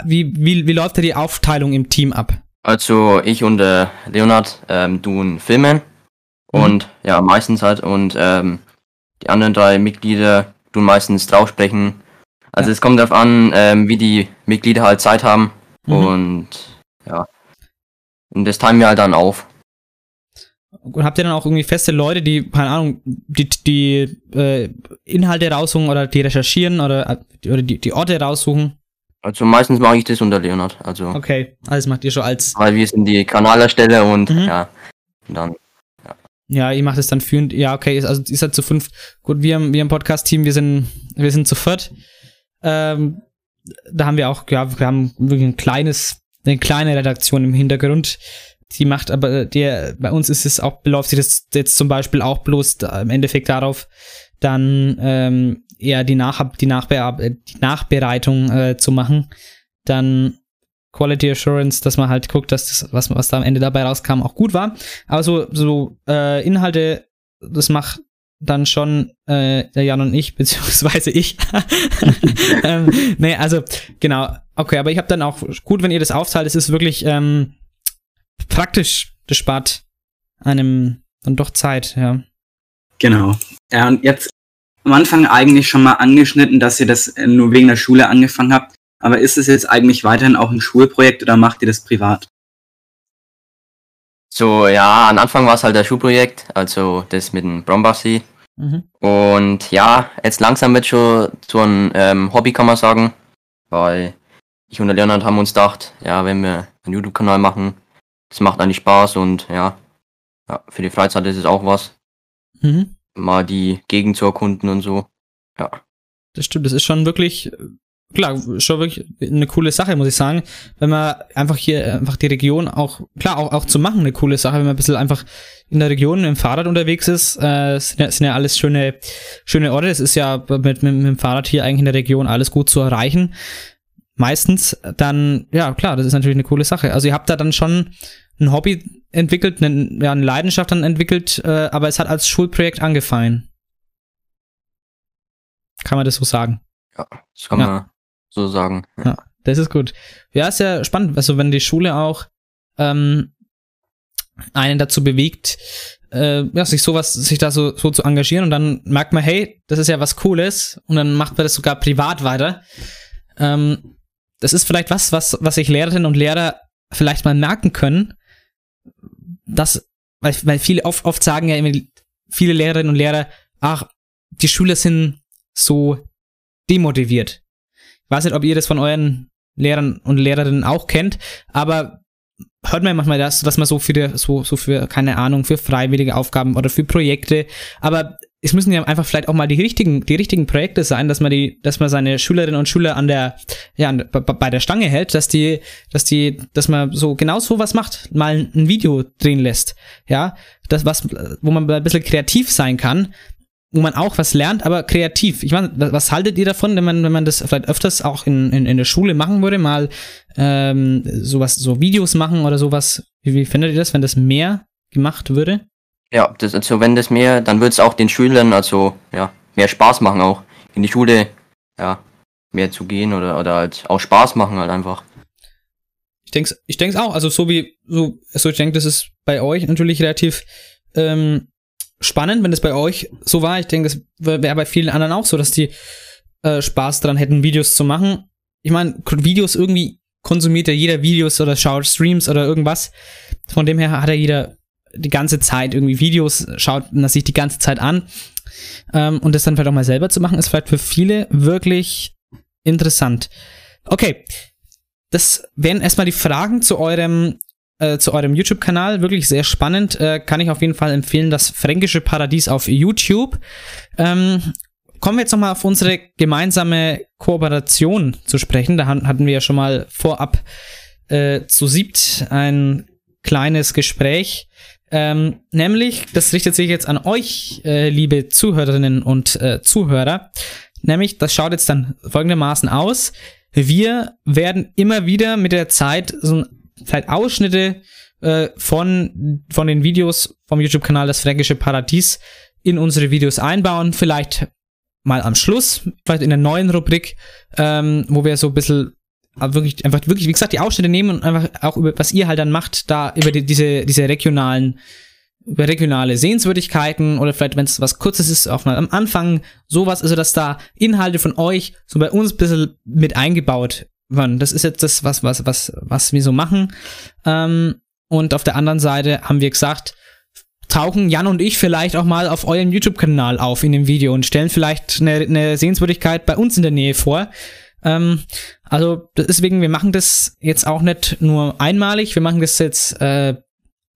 wie, wie, wie läuft da die Aufteilung im Team ab? Also ich und äh, Leonard ähm, tun filmen und ja, meistens halt und ähm, die anderen drei Mitglieder tun meistens draufsprechen. Also es kommt darauf an, ähm, wie die Mitglieder halt Zeit haben Mhm. und ja. Und das teilen wir halt dann auf. Und habt ihr dann auch irgendwie feste Leute, die, keine Ahnung, die, die äh, Inhalte raussuchen oder die recherchieren oder, äh, oder die, die Orte raussuchen? Also meistens mache ich das unter Leonard. Also Okay, alles macht ihr schon als. weil wir sind die Kanalersteller und Mhm. ja, und dann Ja, ihr macht es dann führend. Ja, okay, ist- also ihr seid zu fünf. Gut, wir, im- wir im Podcast-Team, wir sind, wir sind zu viert. Ähm, da haben wir auch, ja, wir haben wirklich ein kleines, eine kleine Redaktion im Hintergrund. Die macht aber, der, bei uns ist es auch, beläuft sich das jetzt zum Beispiel auch bloß im Endeffekt darauf, dann ähm, eher die, Nach die, Nachbear die Nachbereitung äh, zu machen. Dann Quality Assurance, dass man halt guckt, dass das, was, was da am Ende dabei rauskam, auch gut war. Aber so, so äh, Inhalte, das macht dann schon äh, der Jan und ich, beziehungsweise ich. ähm, nee, also genau. Okay, aber ich habe dann auch gut, wenn ihr das aufteilt, es ist wirklich ähm, praktisch. Das spart einem dann doch Zeit, ja. Genau. Ja, und jetzt am Anfang eigentlich schon mal angeschnitten, dass ihr das äh, nur wegen der Schule angefangen habt. Aber ist es jetzt eigentlich weiterhin auch ein Schulprojekt oder macht ihr das privat? so, ja, am Anfang war es halt das Schulprojekt, also das mit dem Brombachsee. Mhm. Und ja, jetzt langsam wird schon zu einem ähm, Hobby, kann man sagen. Weil ich und der Leonard haben uns gedacht, ja, wenn wir einen YouTube-Kanal machen, das macht eigentlich Spaß und ja, ja, für die Freizeit ist es auch was. Mhm. Mal die Gegend zu erkunden und so. Ja. Das stimmt, das ist schon wirklich, äh, klar, schon wirklich eine coole Sache, muss ich sagen. Wenn man einfach hier, einfach die Region auch, klar, auch, auch zu machen, eine coole Sache, wenn man ein bisschen einfach in der Region im Fahrrad unterwegs ist, äh, sind, ja, sind ja alles schöne, schöne Orte. Es ist ja mit, mit, mit dem Fahrrad hier eigentlich in der Region alles gut zu erreichen. Meistens dann, ja, klar, das ist natürlich eine coole Sache. Also ihr habt da dann schon ein Hobby entwickelt, eine, ja, eine Leidenschaft dann entwickelt, äh, aber es hat als Schulprojekt angefangen. Kann man das so sagen? Ja, das kann Ja. man so sagen. Ja, das ist gut. Ja, ist ja spannend, also wenn die Schule auch ähm, einen dazu bewegt, äh, ja, sich sowas, sich da so, so zu engagieren und dann merkt man, hey, das ist ja was Cooles und dann macht man das sogar privat weiter. Ähm, das ist vielleicht was, was, was sich Lehrerinnen und Lehrer vielleicht mal merken können, dass, weil, weil viele oft, oft sagen ja immer, viele Lehrerinnen und Lehrer, ach, die Schüler sind so demotiviert. Ich weiß nicht, ob ihr das von euren Lehrern und Lehrerinnen auch kennt, aber hört man manchmal das, dass man so die- so, so für, keine Ahnung, für freiwillige Aufgaben oder für Projekte, aber es müssen ja einfach vielleicht auch mal die richtigen, die richtigen Projekte sein, dass man die, dass man seine Schülerinnen und Schüler an der, ja, bei der Stange hält, dass die, dass die, dass man so genau so was macht, mal ein Video drehen lässt. Ja, das was, wo man ein bisschen kreativ sein kann, wo man auch was lernt, aber kreativ. Ich meine, was haltet ihr davon, wenn man, wenn man das vielleicht öfters auch in, in, in der Schule machen würde, mal ähm, sowas, so Videos machen oder sowas? Wie, wie findet ihr das, wenn das mehr gemacht würde? Ja, das, also wenn das mehr, dann wird es auch den Schülern also ja mehr Spaß machen auch in die Schule ja mehr zu gehen oder oder halt auch Spaß machen halt einfach. Ich denke, ich denke auch. Also so wie so, also ich denke, das ist bei euch natürlich relativ ähm, spannend, wenn das bei euch so war. Ich denke, das wäre bei vielen anderen auch so, dass die äh, Spaß dran hätten, Videos zu machen. Ich meine, Videos irgendwie konsumiert ja jeder Videos oder schaut Streams oder irgendwas. Von dem her hat ja jeder die ganze Zeit irgendwie Videos, schaut das sich die ganze Zeit an. Ähm, und das dann vielleicht auch mal selber zu machen, ist vielleicht für viele wirklich interessant. Okay, das wären erstmal die Fragen zu eurem äh, zu eurem YouTube-Kanal. Wirklich sehr spannend. Äh, kann ich auf jeden Fall empfehlen, das Fränkische Paradies auf YouTube. Ähm, kommen wir jetzt nochmal auf unsere gemeinsame Kooperation zu sprechen. Da hatten wir ja schon mal vorab äh, zu siebt ein kleines Gespräch. Ähm, nämlich, das richtet sich jetzt an euch, äh, liebe Zuhörerinnen und äh, Zuhörer. Nämlich, das schaut jetzt dann folgendermaßen aus. Wir werden immer wieder mit der Zeit so vielleicht Ausschnitte äh, von, von den Videos vom YouTube-Kanal Das Fränkische Paradies in unsere Videos einbauen. Vielleicht mal am Schluss, vielleicht in der neuen Rubrik, ähm, wo wir so ein bisschen wirklich, einfach wirklich, wie gesagt, die Ausschnitte nehmen und einfach auch über, was ihr halt dann macht, da über die, diese, diese regionalen, über regionale Sehenswürdigkeiten oder vielleicht, wenn es was Kurzes ist, auch mal am Anfang sowas, also dass da Inhalte von euch so bei uns ein bisschen mit eingebaut werden. Das ist jetzt das, was, was, was, was wir so machen. Ähm, und auf der anderen Seite haben wir gesagt, tauchen Jan und ich vielleicht auch mal auf eurem YouTube-Kanal auf in dem Video und stellen vielleicht eine, eine Sehenswürdigkeit bei uns in der Nähe vor. Ähm, also deswegen, wir machen das jetzt auch nicht nur einmalig, wir machen das jetzt äh,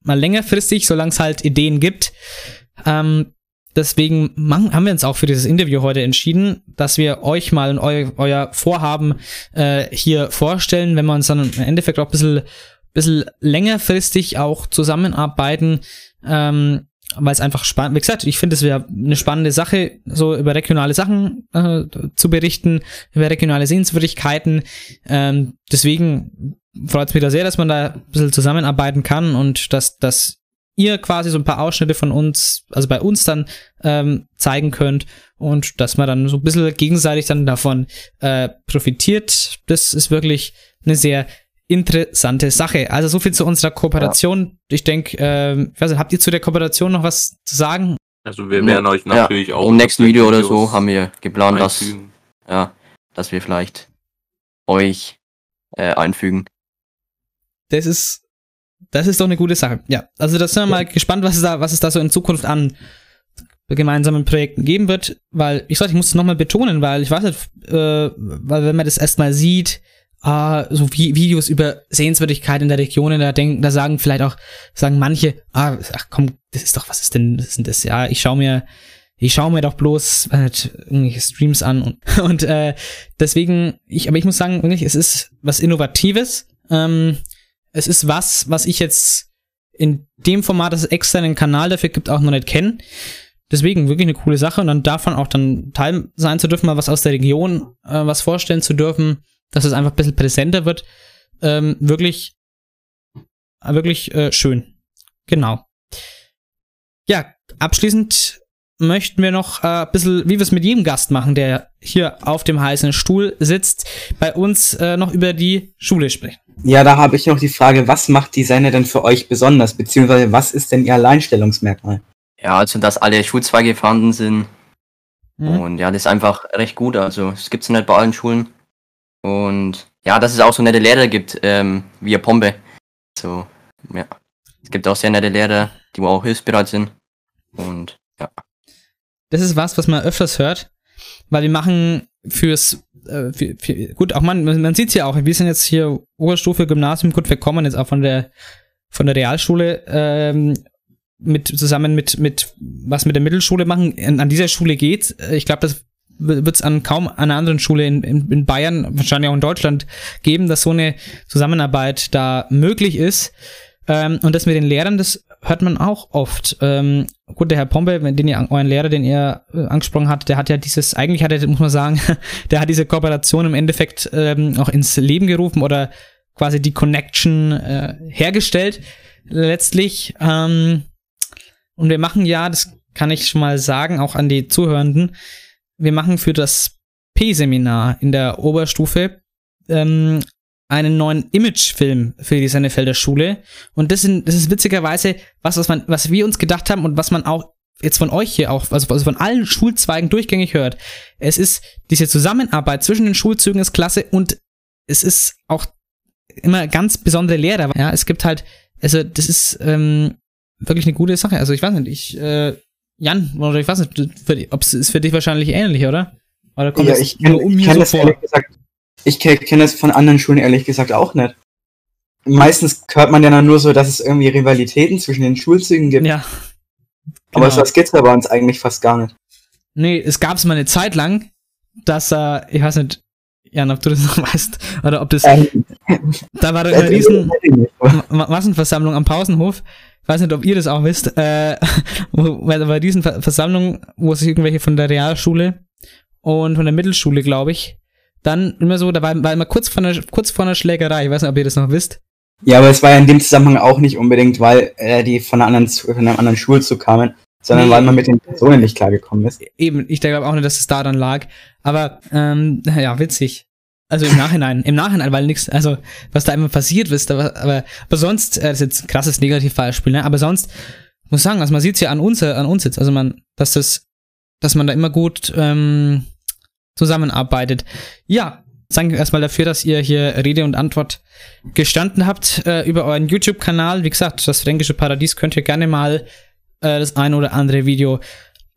mal längerfristig, solange es halt Ideen gibt. Ähm, deswegen machen, haben wir uns auch für dieses Interview heute entschieden, dass wir euch mal eu, euer Vorhaben äh, hier vorstellen, wenn wir uns dann im Endeffekt auch ein bisschen, bisschen längerfristig auch zusammenarbeiten. Ähm, weil es einfach spannend, wie gesagt, ich finde, es wäre eine spannende Sache, so über regionale Sachen äh, zu berichten, über regionale Sehenswürdigkeiten. Ähm, deswegen freut es mich da sehr, dass man da ein bisschen zusammenarbeiten kann und dass, dass ihr quasi so ein paar Ausschnitte von uns, also bei uns dann ähm, zeigen könnt und dass man dann so ein bisschen gegenseitig dann davon äh, profitiert. Das ist wirklich eine sehr interessante Sache. Also so viel zu unserer Kooperation. Ja. Ich denke, äh, ich weiß nicht, habt ihr zu der Kooperation noch was zu sagen? Also wir werden euch natürlich ja, auch im nächsten Video oder so haben wir geplant, dass ja, dass wir vielleicht euch äh, einfügen. Das ist das ist doch eine gute Sache. Ja, also da sind wir mal gespannt, was es da was es da so in Zukunft an gemeinsamen Projekten geben wird, weil ich sag, ich muss es nochmal betonen, weil ich weiß nicht, äh, weil wenn man das erstmal sieht, ah, so wie Videos über Sehenswürdigkeit in der Region, da denken, da sagen vielleicht auch, sagen manche, ah, ach komm, das ist doch, was ist denn, was ist denn das? Ja, ich schau mir, ich schaue mir doch bloß äh, irgendwelche Streams an und, und äh, deswegen, ich, aber ich muss sagen, wirklich, es ist was Innovatives. Ähm, es ist was, was ich jetzt in dem Format, dass es extra einen Kanal dafür gibt, auch noch nicht kenne. Deswegen wirklich eine coole Sache und dann davon auch dann Teil sein zu dürfen, mal was aus der Region, äh, was vorstellen zu dürfen dass es einfach ein bisschen präsenter wird. Ähm, wirklich, wirklich äh, schön. Genau. Ja, abschließend möchten wir noch äh, ein bisschen, wie wir es mit jedem Gast machen, der hier auf dem heißen Stuhl sitzt, bei uns äh, noch über die Schule sprechen. Ja, da habe ich noch die Frage, was macht Designer denn für euch besonders, beziehungsweise was ist denn ihr Alleinstellungsmerkmal? Ja, also dass alle Schulzweige vorhanden sind. Mhm. Und ja, das ist einfach recht gut. Also es gibt es nicht bei allen Schulen. Und ja, dass es auch so nette Lehrer gibt, ähm, wie Pombe. So, ja. Es gibt auch sehr nette Lehrer, die auch hilfsbereit sind. Und ja. Das ist was, was man öfters hört, weil wir machen fürs, äh, für, für, gut, auch man, man sieht es ja auch, wir sind jetzt hier Oberstufe, Gymnasium, gut, wir kommen jetzt auch von der, von der Realschule, ähm, mit zusammen mit mit was mit der Mittelschule machen. An, dieser Schule geht's. Ich glaube, das wird es an kaum einer anderen Schule in, in, in Bayern, wahrscheinlich auch in Deutschland geben, dass so eine Zusammenarbeit da möglich ist. Ähm, und das mit den Lehrern, das hört man auch oft. Ähm, gut, der Herr Pombe, den ihr, euren Lehrer, den ihr äh, angesprochen habt, der hat ja dieses, eigentlich hat er, muss man sagen, der hat diese Kooperation im Endeffekt ähm, auch ins Leben gerufen oder quasi die Connection äh, hergestellt. Letztlich, ähm, und wir machen ja, das kann ich schon mal sagen, auch an die Zuhörenden, wir machen für das P-Seminar in der Oberstufe ähm, einen neuen Imagefilm für die Sennefelder Schule. Und das, sind, das ist witzigerweise was, was, man, was wir uns gedacht haben und was man auch jetzt von euch hier auch, also, also von allen Schulzweigen durchgängig hört. Es ist diese Zusammenarbeit zwischen den Schulzügen ist klasse und es ist auch immer ganz besondere Lehrer. Ja, es gibt halt, also das ist ähm, wirklich eine gute Sache. Also ich weiß nicht, ich, äh, Jan, ich weiß nicht, ob es für dich wahrscheinlich ähnlich, oder? Oder kommt ja, ich kenn, nur um kenn so das ehrlich gesagt, ich kenne das von anderen Schulen ehrlich gesagt auch nicht. Meistens hört man ja dann nur so, dass es irgendwie Rivalitäten zwischen den Schulzügen gibt. Ja. Aber genau. das gibt's ja bei uns eigentlich fast gar nicht. Nee, es gab es mal eine Zeit lang, dass er, ich weiß nicht, Jan, ob du das noch weißt, oder ob das, Ähm, da war da eine riesen Ma- Massenversammlung am Pausenhof. Ich weiß nicht, ob ihr das auch wisst, äh, wo, weil da war riesen Ver- Versammlung, wo sich irgendwelche von der Realschule und von der Mittelschule, glaube ich, dann immer so, da war, war immer kurz vor, einer, kurz vor einer Schlägerei, ich weiß nicht, ob ihr das noch wisst. Ja, aber es war ja in dem Zusammenhang auch nicht unbedingt, weil äh, die von einer anderen, von einem anderen Schulzug kamen, sondern Nee. weil man mit den Personen nicht klargekommen ist. Eben, ich glaube auch nicht, dass es daran lag. Aber, ähm, ja, witzig. Also im Nachhinein, im Nachhinein, weil nichts, also was da immer passiert ist, aber, aber, aber sonst, äh, das ist jetzt ein krasses Negativbeispiel, ne? Aber sonst, muss sagen, also man sieht's ja an uns, äh, an uns jetzt, also man, dass das, dass man da immer gut ähm, zusammenarbeitet. Ja, danke erstmal dafür, dass ihr hier Rede und Antwort gestanden habt äh, über euren YouTube-Kanal. Wie gesagt, das fränkische Paradies könnt ihr gerne mal äh, das ein oder andere Video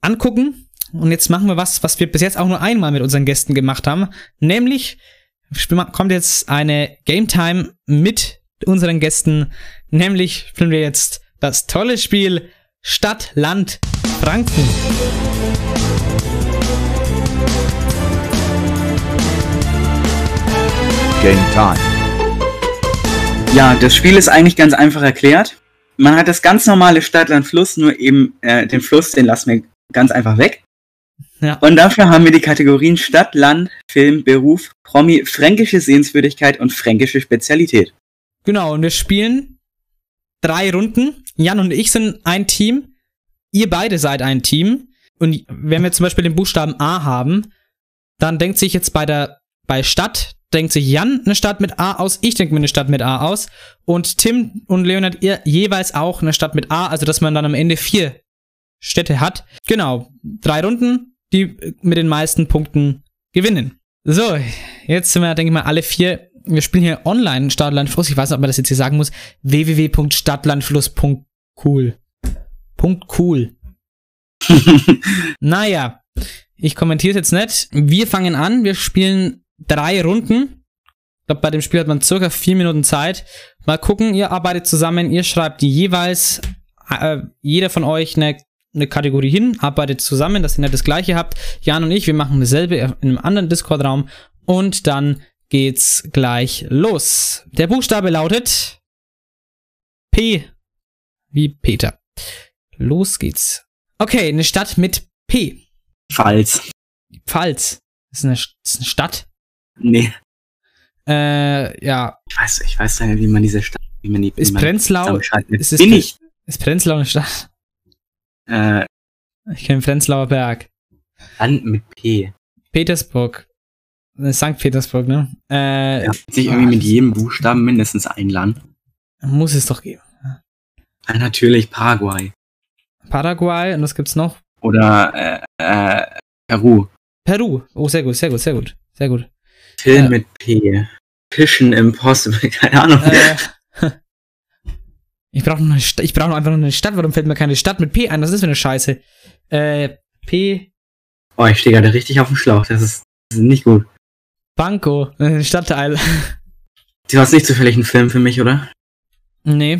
angucken. Und jetzt machen wir was, was wir bis jetzt auch nur einmal mit unseren Gästen gemacht haben. Nämlich kommt jetzt eine Game Time mit unseren Gästen. Nämlich spielen wir jetzt das tolle Spiel Stadt, Land, Franken. Game Time. Ja, das Spiel ist eigentlich ganz einfach erklärt. Man hat das ganz normale Stadtland Fluss, nur eben äh, den Fluss, den lassen wir ganz einfach weg. Ja. Und dafür haben wir die Kategorien Stadt, Land, Film, Beruf, Promi, fränkische Sehenswürdigkeit und fränkische Spezialität. Genau, und wir spielen drei Runden. Jan und ich sind ein Team. Ihr beide seid ein Team. Und wenn wir zum Beispiel den Buchstaben A haben, dann denkt sich jetzt bei der bei Stadt, denkt sich Jan eine Stadt mit A aus, ich denke mir eine Stadt mit A aus. Und Tim und Leonard ihr jeweils auch eine Stadt mit A, also dass man dann am Ende vier Städte hat. Genau, drei Runden, die mit den meisten Punkten gewinnen. So, jetzt sind wir, denke ich mal, alle vier. Wir spielen hier online Stadtlandfluss. Ich weiß nicht, ob man das jetzt hier sagen muss. www.stadtlandfluss.cool. Punkt cool. naja, ich kommentiere es jetzt nicht. Wir fangen an. Wir spielen drei Runden. Ich glaube, bei dem Spiel hat man circa vier Minuten Zeit. Mal gucken, ihr arbeitet zusammen, ihr schreibt jeweils, äh, jeder von euch eine, eine Kategorie hin, arbeitet zusammen, dass ihr nicht das gleiche habt. Jan und ich, wir machen dasselbe in einem anderen Discord-Raum und dann geht's gleich los. Der Buchstabe lautet P wie Peter. Los geht's. Okay, eine Stadt mit P. Pfalz. Pfalz. Ist eine, ist eine Stadt. Nee, Äh, ja. ich weiß, ich weiß nicht, wie man diese Stadt, wie man die, wie Ist man Prenzlau, ist, ist, Bin ich. ist Prenzlau eine Stadt? Äh, Ich kenne Prenzlauer Berg. Land mit P. Petersburg. Äh, St. Petersburg, ne? Äh, Ja, sich irgendwie mit jedem Buchstaben mindestens ein Land. muss es doch geben. Ah, natürlich Paraguay. Paraguay und was gibt's noch? Oder äh, äh, Peru. Peru. Oh, sehr gut, sehr gut, sehr gut. Sehr gut. Film Äh. mit P. Fischen Impossible, keine Ahnung. Äh, ich brauche noch eine Stadt. Ich brauche einfach noch eine Stadt. Warum fällt mir keine Stadt mit P ein? Das ist für eine Scheiße. Äh, P. Oh, ich stehe gerade richtig auf dem Schlauch. Das ist, das ist nicht gut. Banco. Stadtteil. Du hast nicht zufällig einen Film für mich, oder? nee.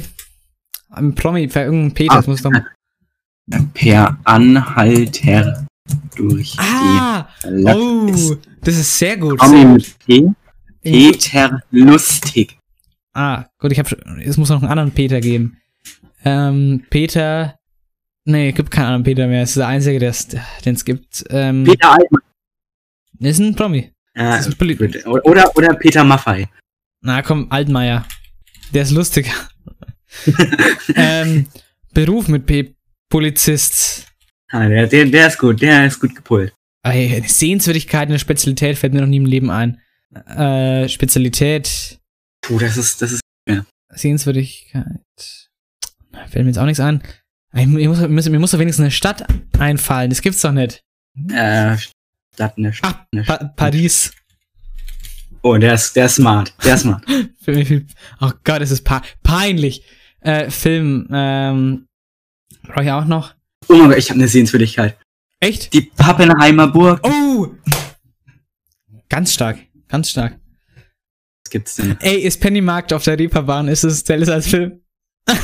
Ein Promi, für irgendein Peter, das muss doch. Per Anhalter durch Ah! die Oh, das ist sehr gut. Promi mit. P. Peter Lustig. Ah, gut, ich habe es muss noch einen anderen Peter geben. Ähm, Peter. Nee, gibt keinen anderen Peter mehr. Es ist der einzige, den es gibt. Ähm, Peter Altmann. ist ein Promi. Äh, gut. oder, oder Peter Maffei. Na komm, Altmaier. Der ist lustiger. ähm, Beruf mit P. Polizist. Ah, der, der, der ist gut, der ist gut gepult. Sehenswürdigkeit, eine Spezialität fällt mir noch nie im Leben ein. Äh, Spezialität, Puh, das ist, das ist, ja. Sehenswürdigkeit. Fällt mir jetzt auch nichts ein. Ich, mu- ich muss, mir, muss, mir muss doch wenigstens eine Stadt einfallen. Das gibt's doch nicht. Äh, Stadt, ne, Ach, pa Paris. Oh, der ist, der ist smart, der ist smart. Für mich Oh Gott, es ist pa peinlich. Äh, Film, ähm, brauche ich auch noch. Oh mein Gott, ich habe eine Sehenswürdigkeit. Echt? Die Pappenheimer Burg. Oh! Ganz stark, ganz stark. Was gibt's denn? Ey, ist Pennymarkt auf der Reeperbahn? Ist es es als Film?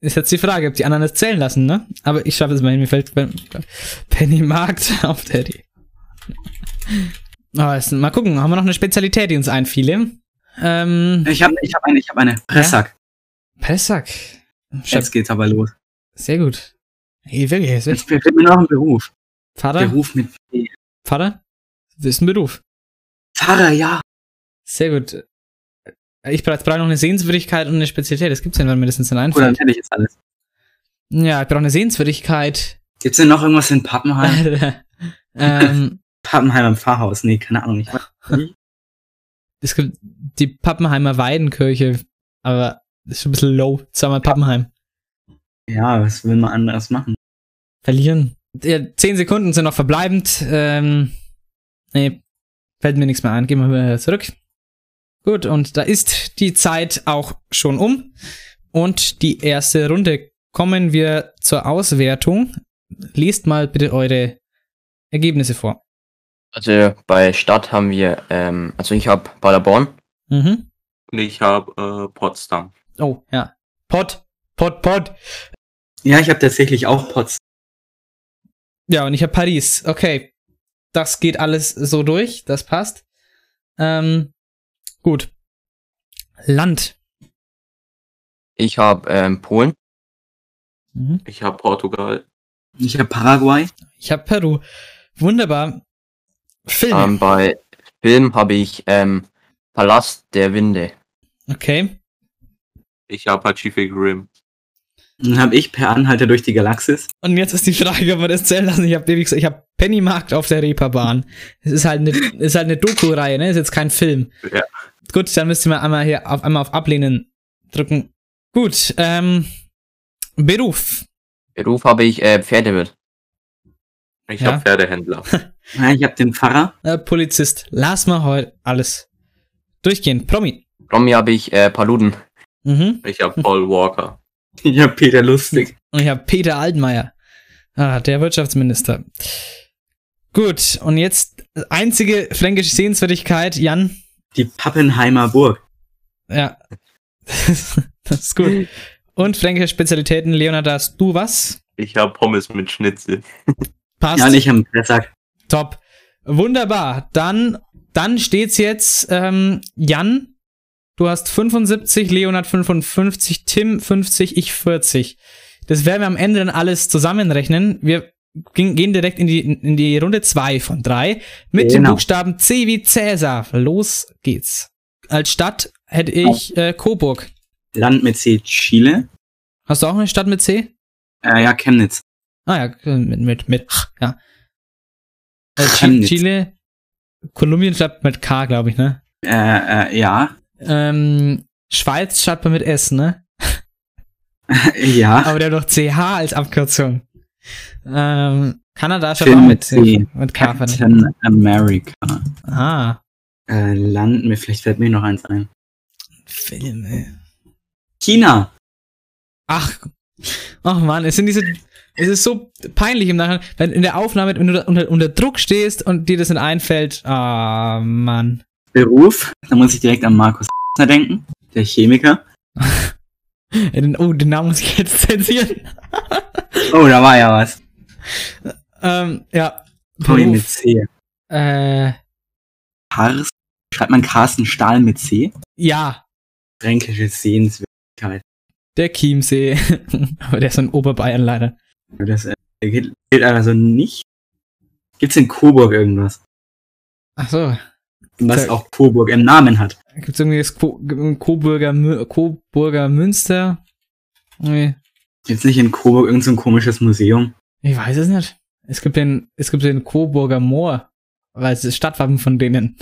ist jetzt die Frage, ob die anderen es zählen lassen, ne? Aber ich schaffe es mal hin, mir fällt Pen- Pennymarkt auf der Reeperbahn. Oh, mal gucken, haben wir noch eine Spezialität, die uns einfiele? Ähm, Ich habe ich hab eine, ich habe eine. Pressack. Pessack. Jetzt geht's aber los. Sehr gut. Hey, wirklich, Jetzt fehlt mir noch ein Beruf. Vater? Beruf mit P. Vater? Das ist ein Beruf. Pfarrer, ja. Sehr gut. Ich brauche noch eine Sehenswürdigkeit und eine Spezialität. Das gibt's ja, wenn mir das nicht Oder dann hätte ich jetzt alles. Ja, ich brauche eine Sehenswürdigkeit. Gibt's denn noch irgendwas in Pappenheim? ähm, Pappenheim im Pfarrhaus? Nee, keine Ahnung. Ich es gibt die Pappenheimer Weidenkirche, aber das ist schon ein bisschen low. Zweimal Pappenheim. Ja, was will man anderes machen? Verlieren. Ja, zehn Sekunden sind noch verbleibend. Ähm, nee, fällt mir nichts mehr ein. Gehen wir wieder zurück. Gut, und da ist die Zeit auch schon um. Und die erste Runde kommen wir zur Auswertung. Lest mal bitte eure Ergebnisse vor. Also bei Stadt haben wir, ähm, also ich habe Paderborn. Mhm. Und ich habe äh, Potsdam. Oh, ja. Pot, Pot, Pot. Ja, ich habe tatsächlich auch Pots. Ja, und ich habe Paris. Okay. Das geht alles so durch. Das passt. Ähm, gut. Land. Ich habe ähm, Polen. Mhm. Ich habe Portugal. Ich habe Paraguay. Ich habe Peru. Wunderbar. Film. Ähm, bei Film habe ich ähm, Palast der Winde. Okay. Ich habe Pacific Rim. Dann habe ich per Anhalter durch die Galaxis. Und jetzt ist die Frage, ob wir das zählen lassen. Ich habe wie gesagt, ich habe Pennymarkt auf der Reeperbahn. Es ist halt eine, ist halt eine Doku-Reihe, ne? Ist jetzt kein Film. Ja. Gut, dann müsst ihr mal einmal hier auf, einmal auf Ablehnen drücken. Gut, ähm, Beruf. Beruf habe ich äh, Pferdewirt. Ich Ja. habe Pferdehändler. Ja, ich habe den Pfarrer. Äh, Polizist. Lass mal heute alles durchgehen. Promi. Promi habe ich äh, Paluden. Mhm. Ich habe Paul Walker. Ich habe Peter Lustig. Und ich habe Peter Altmaier. Ah, der Wirtschaftsminister. Gut, und jetzt einzige fränkische Sehenswürdigkeit, Jan. Die Pappenheimer Burg. Ja. das ist gut. Und fränkische Spezialitäten, Leonard, hast du was? Ich habe Pommes mit Schnitzel. Passt. Ja, habe einen Pressack. Top. Wunderbar. Dann, dann steht's jetzt, ähm, Jan, du hast 75, Leonard 55, Tim 50, ich 40. Das werden wir am Ende dann alles zusammenrechnen. Wir gehen direkt in die, in die Runde 2 von 3 mit dem Genau. Buchstaben C wie Cäsar. Los geht's. Als Stadt hätte ich äh, Coburg. Land mit C, Chile. Hast du auch eine Stadt mit C? Äh, ja, Chemnitz. Ah ja, mit, mit, mit, ja. Äh, Chemnitz. Chile, Kolumbien schreibt mit K, glaube ich, ne? Äh, äh, ja. Ähm, Schweiz schreibt man mit S, ne? ja. Aber der hat doch CH als Abkürzung. Ähm, Kanada Film man mit mit, C. mit K. Captain America. Ah, Äh, Land, mir vielleicht fällt mir noch eins ein. Film, ey. China. Ach, ach man, es sind diese, es ist so peinlich im Nachhinein, wenn in der Aufnahme, wenn du unter, unter Druck stehst und dir das nicht einfällt, ah, Mann. Beruf. Da muss ich direkt an Markus denken? Der Chemiker? oh, den Namen muss ich jetzt zensieren. Oh, da war ja was. Ähm, ja. Tommy mit C. Äh, Kars? Schreibt man Carsten Stahl mit C? ja, Fränkische Sehenswürdigkeit. der Chiemsee. Aber der ist in Oberbayern leider. Das äh, gilt gilt also nicht. Gibt's in Coburg irgendwas? Ach so. Was Da- auch Coburg im Namen hat? Gibt's irgendwie das Co Coburger, Mü- Coburger Münster? Nee, Gibt's nicht in Coburg irgendein so komisches Museum? Ich weiß es nicht. Es gibt den, es gibt den Coburger Moor. Weil es ist Stadtwappen von denen.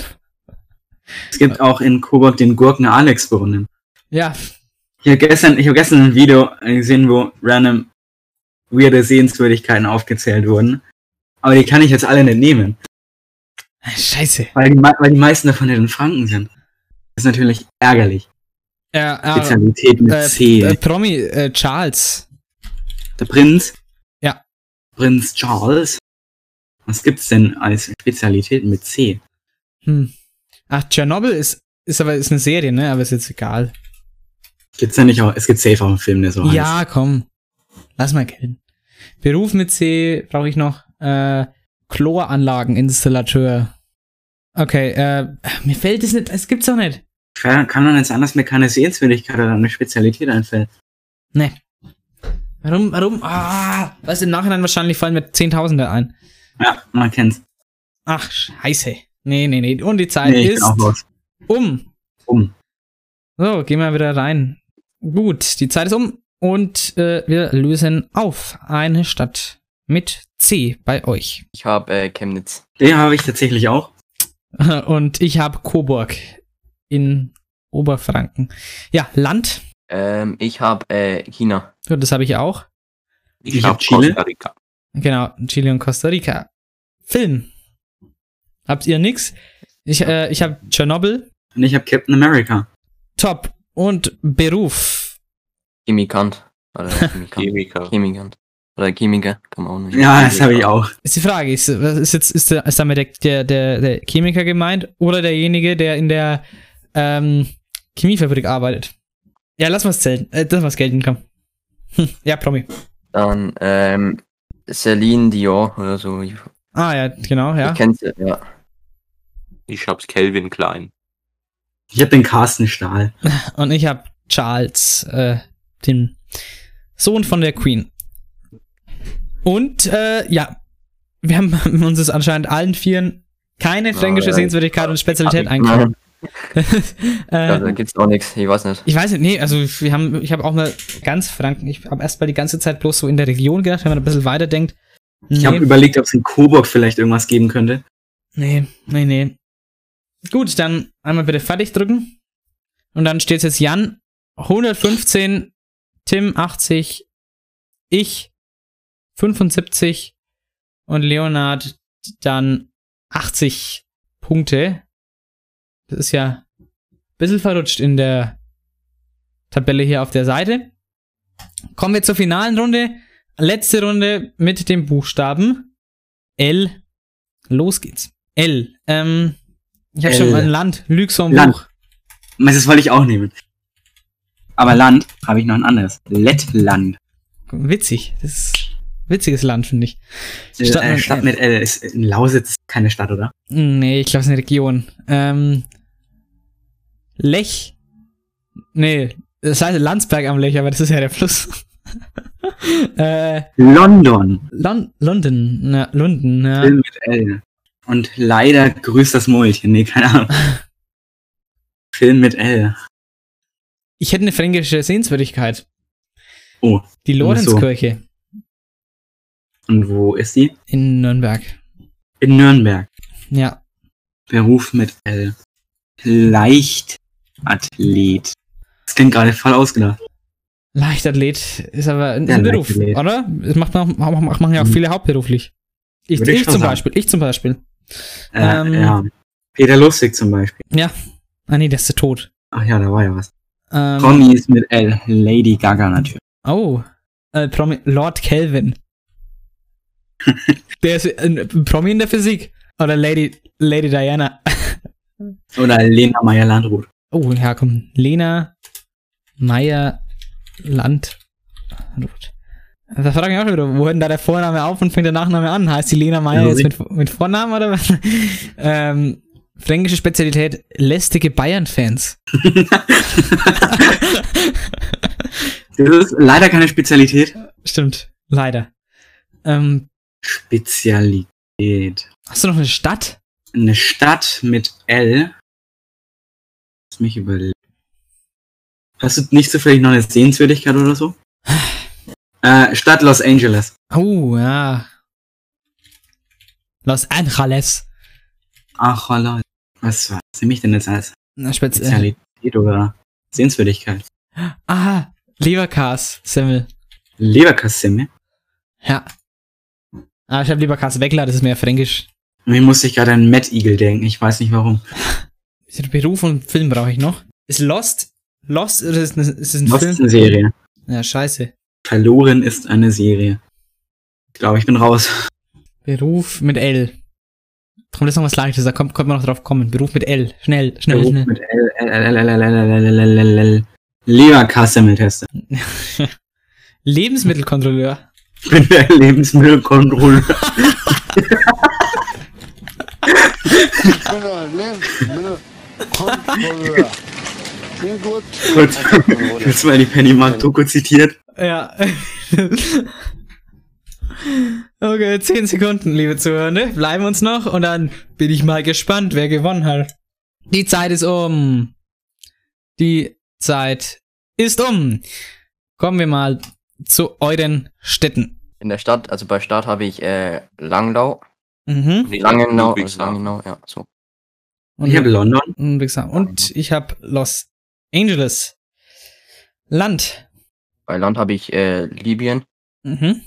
Es gibt auch in Coburg den Gurken Alex-Brunnen. Ja, Ich habe gestern, ich habe gestern ein Video gesehen, wo random weirde Sehenswürdigkeiten aufgezählt wurden. Aber die kann ich jetzt alle nicht nehmen, scheiße. weil die, weil die meisten davon nicht in Franken sind. Das ist natürlich ärgerlich. Ja, ah, Spezialität mit äh, C. äh, Promi, äh, Charles. Der Prinz? Prinz Charles? Was gibt's denn als Spezialität mit C? Hm. Ach, Tschernobyl ist, ist aber ist eine Serie, ne? Aber ist jetzt egal. Gibt's ja nicht auch, es gibt safe auch einen Film, der so heißt. ja, komm. Lass mal gelten. Beruf mit C brauche ich noch. Äh, Chloranlageninstallateur. Okay, äh, mir fällt es nicht, es gibt's doch nicht. Kann kann doch nicht sein, dass mir keine Sehenswürdigkeit oder eine Spezialität einfällt. Nee. Warum, warum? Ah, was im Nachhinein wahrscheinlich fallen mir Zehntausende ein. Ja, man kennt's. Ach, scheiße. Nee, nee, nee. Und die Zeit Nee, ich bin ist um. Um. So, gehen wir wieder rein. Gut, die Zeit ist um und äh, wir lösen auf eine Stadt mit C bei euch. Ich habe äh, Chemnitz. Den habe ich tatsächlich auch. Und ich habe Coburg in Oberfranken. Ja, Land, Ähm, ich habe äh, China. Ja, das habe ich auch. Ich, Ich hab hab Chile. Costa Rica. Genau, Chile und Costa Rica. Film. Habt ihr nix? Ich, äh, ich habe Tschernobyl. Und ich habe Captain America. Top. Und Beruf. Chemikant. Oder Chemikant. Chemiker. Chemikant. Oder Chemiker, kann man auch nicht. Ja, das habe ich auch. Ist die Frage, ist, was ist jetzt, ist, der, ist damit der, der, der, der Chemiker gemeint oder derjenige, der in der ähm, Chemiefabrik arbeitet? Ja, lass mal's zählen. Äh, lass mal's gelten, komm. Hm, ja, Promi. Dann ähm, Celine Dion oder so. Ah, ja, genau, ja. ich kenn's ja. ja. Ich hab's Kelvin Klein. Ich habe den Carsten Stahl. Und ich habe Charles, äh, den Sohn von der Queen. Und, äh, ja, wir haben uns es anscheinend allen Vieren keine fränkische ja. Sehenswürdigkeit und Spezialität Nein. Ja, da äh, gibt's auch nichts. Ich weiß nicht. ich weiß nicht, nee, also wir haben, ich habe auch mal ganz Franken, ich habe erst mal die ganze Zeit bloß so in der Region gedacht, wenn man ein bisschen weiter denkt. Ich habe Nee, überlegt, ob es in Coburg vielleicht irgendwas geben könnte. nee, nee, nee. Gut, dann einmal bitte fertig drücken. Und dann steht jetzt Jan 115, Tim 80, ich 75 und Leonard dann 80 Punkte. Das ist ja ein bisschen verrutscht in der Tabelle hier auf der Seite. Kommen wir zur finalen Runde. Letzte Runde mit dem Buchstaben L. Los geht's. L. Ähm, ich habe schon mal ein Land. Luxemburg. Land. Das wollte ich auch nehmen. Aber Land habe ich noch ein anderes. Lettland. Witzig. Das ist ein witziges Land, finde ich. Stadt, Stadt- äh, Stadt mit L. Ist in Lausitz ist keine Stadt, oder? Nee, ich glaube, es ist eine Region. Ähm, Lech. Nee, das heißt Landsberg am Lech, aber das ist ja der Fluss. äh, London. Lon London. Na, London, ja. Film mit L. Und leider grüßt das Mäulchen. Nee, keine Ahnung. Film mit L. Ich hätte eine fränkische Sehenswürdigkeit. Oh. Die so. Lorenzkirche Und wo ist die? in Nürnberg. In Nürnberg. Ja. Beruf mit L. Leichtathlet. Das klingt gerade voll ausgedacht. Leichtathlet ist aber ein, Ja, ein Beruf, Leichtathlet. oder? Das macht man, auch- macht man ja auch Mhm. viele hauptberuflich. Ich, ich ich zum sagen. Beispiel, ich zum Beispiel. Äh, Ähm. ja. Peter Lustig zum Beispiel. Ja. Ah nee, der ist tot. Ach ja, da war ja was. Ähm, Promis mit L. Lady Gaga natürlich. Oh. Äh, Promi Lord Kelvin. der ist ein Promi in der Physik. Oder Lady, Lady Diana. Oder Lena Meyer-Landrut. Oh, ja, komm. Lena Meier Land. Da frage ich auch wieder, wo hört denn da der Vorname auf und fängt der Nachname an? Heißt die Lena Meier Ja, jetzt mit, mit Vornamen oder was? ähm, fränkische Spezialität, lästige Bayern-Fans. Das ist leider keine Spezialität. Stimmt, leider. Ähm, Spezialität. hast du noch eine Stadt? Eine Stadt mit L. Lass mich überlegen. Hast du nicht zufällig noch eine Sehenswürdigkeit oder so? Äh, Stadt Los Angeles. Oh, ja. Los Angeles. Ach, hallo. Was, was nehme ich denn jetzt als Na, spezi Spezialität oder Sehenswürdigkeit? aha, Leberkas, Semmel. Leberkassemme. Ja. Ah, ich habe Leberkas Weckler, das ist mehr fränkisch. Mir musste ich gerade an Mad Eagle denken. Ich weiß nicht warum. Beruf und Film brauche ich noch. Ist Lost? Lost oder ist, es- ist es ein Lost Film? ist eine Serie. Ja, scheiße. Verloren ist eine Serie. Ich glaube, ich bin raus. Beruf mit L. Komm, das ist noch was Leichtes, da kommt, kommt man noch drauf kommen. Beruf mit L. Schnell, schnell, Beruf schnell. mit L, L, L, L, L, L, L, L, L, L, L, L. Leberkassemmeltester. Lebensmittelkontrolleur. Ich bin der Lebensmittelkontrolleur. Kurz, kurz mal die Pennymark-Doku zitiert. Ja. okay, 10 Sekunden, liebe Zuhörende. Bleiben uns noch und dann bin ich mal gespannt, wer gewonnen hat. Die Zeit ist um. Die Zeit ist um. Kommen wir mal zu euren Städten. In der Stadt, also bei Stadt habe ich äh, Langlau. Mhm. Langenau. Langenau, ja, so. Und Ich habe London. Und, wie gesagt, und ich habe Los Angeles. Land. Bei Land habe ich äh, Libyen. Mhm.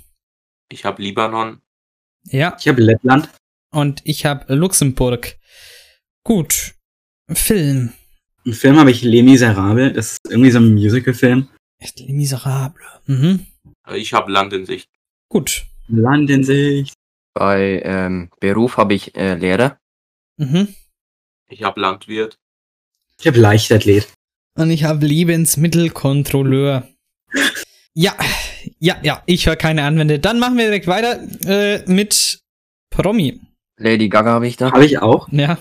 Ich habe Libanon. Ja. Ich habe Lettland. Und ich habe Luxemburg. Gut. Film. Im Film habe ich Les Miserables. Das ist irgendwie so ein Musical-Film. Echt Les Miserables. Mhm. Ich habe Land in Sicht. Gut. Land in sich. Bei ähm, Beruf habe ich äh, Lehrer. Mhm. Ich habe Landwirt. Ich habe Leichtathlet. Und ich habe Lebensmittelkontrolleur. Ja, ja, ja, ich höre keine Anwände. Dann machen wir direkt weiter äh, mit Promi. Lady Gaga habe ich da. Habe ich auch. Ja.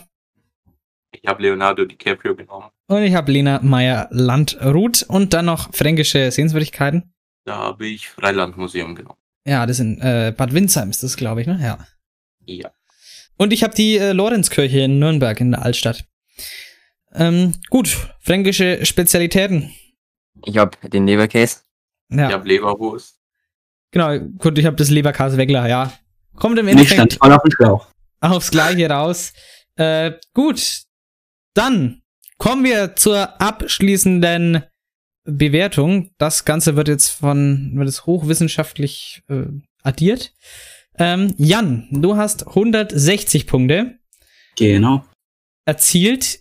Ich habe Leonardo DiCaprio genommen. Und ich habe Lena Meyer Landrut und dann noch fränkische Sehenswürdigkeiten. Da habe ich Freilandmuseum genommen. Ja, das in äh, Bad Windsheim ist das, glaube ich, ne? Ja. Ja. Und ich habe die äh, Lorenzkirche in Nürnberg in der Altstadt. Ähm, gut, fränkische Spezialitäten. Ich habe den Leberkäse. Ja. Ich habe Leberwurst. Genau, gut, ich habe das Leberkäse-Weckler, ja. Kommt im Ich stand Endeffekt voll auf dem Schlauch. aufs Gleiche raus. Äh, gut, dann kommen wir zur abschließenden Bewertung. Das Ganze wird jetzt von, wird jetzt hochwissenschaftlich äh, addiert. Ähm, Jan, du hast 160 Punkte Genau. erzielt.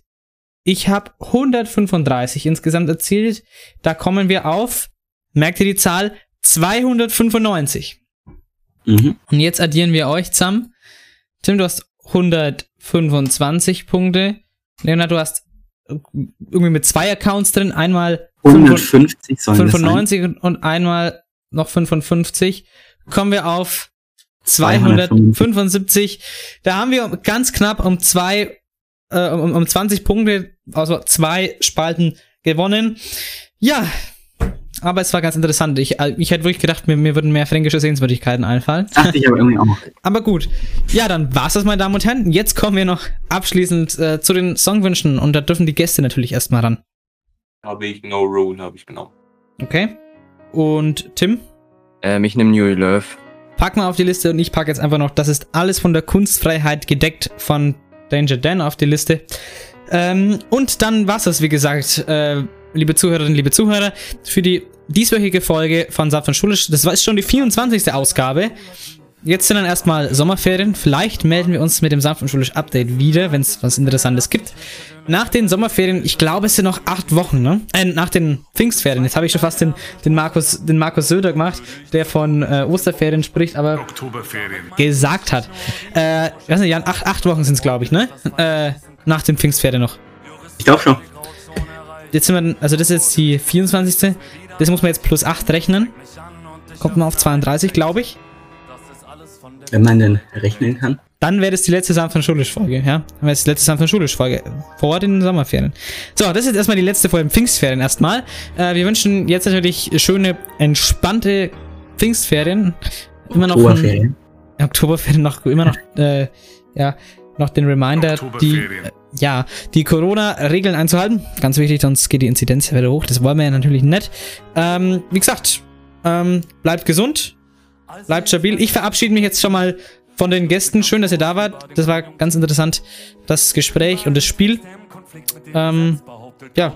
Ich habe 135 insgesamt erzielt. Da kommen wir auf, merkt ihr die Zahl, 295. Mhm. Und jetzt addieren wir euch zusammen. Tim, du hast 125 Punkte. Leonard, du hast irgendwie mit zwei Accounts drin. Einmal 150 sollen das sein. 95 und- und einmal noch 55. Kommen wir auf 275. 275. Da haben wir ganz knapp um zwei, äh, um, um 20 Punkte, also zwei Spalten gewonnen. Ja, aber es war ganz interessant. Ich, äh, ich hätte wirklich gedacht, mir, mir würden mehr fränkische Sehenswürdigkeiten einfallen. Dachte ich aber irgendwie auch. Aber gut. Ja, dann war's das, meine Damen und Herren. Jetzt kommen wir noch abschließend äh, zu den Songwünschen und da dürfen die Gäste natürlich erstmal ran. Habe ich No Rule habe ich genommen. Okay? Und Tim, Ähm, ich nehme New Love. Pack mal auf die Liste und ich pack jetzt einfach noch, das ist alles von der Kunstfreiheit gedeckt von Danger Dan auf die Liste. Ähm, und dann war's das, wie gesagt, äh, liebe Zuhörerinnen, liebe Zuhörer, für die dieswöchige Folge von Saft und Schulisch. Das war schon die 24. Ausgabe. Jetzt sind dann erstmal Sommerferien. Vielleicht melden wir uns mit dem Sanft und Schulisch Update wieder, wenn es was Interessantes gibt. Nach den Sommerferien, ich glaube, es sind noch acht Wochen, ne? Äh, nach den Pfingstferien. Jetzt habe ich schon fast den, den, Markus, den Markus Söder gemacht, der von äh, Osterferien spricht, aber gesagt hat. Äh, ich weiß nicht, Jan, acht, acht Wochen sind es, glaube ich, ne? Äh, nach den Pfingstferien noch. Ich glaube schon. jetzt sind wir, also das ist jetzt die 24. Das muss man jetzt plus 8 rechnen. Kommt man auf 32, glaube ich. Wenn man denn rechnen kann. Dann wäre das die letzte von Schulisch-Folge, ja? Dann wäre es die letzte von Schulisch-Folge. Vor den Sommerferien. So, das ist jetzt erstmal die letzte vor den Pfingstferien erstmal. Äh, wir wünschen jetzt natürlich schöne, entspannte Pfingstferien. Immer noch. Oktoberferien. Ein, Oktoberferien noch, immer noch, äh, ja, noch den Reminder, die, äh, ja, die Corona-Regeln einzuhalten. Ganz wichtig, sonst geht die Inzidenz ja wieder hoch. Das wollen wir ja natürlich nicht. Ähm, wie gesagt, ähm, bleibt gesund, bleibt stabil. Ich verabschiede mich jetzt schon mal von den Gästen. Schön, dass ihr da wart. Das war ganz interessant, das Gespräch und das Spiel. Ähm, ja,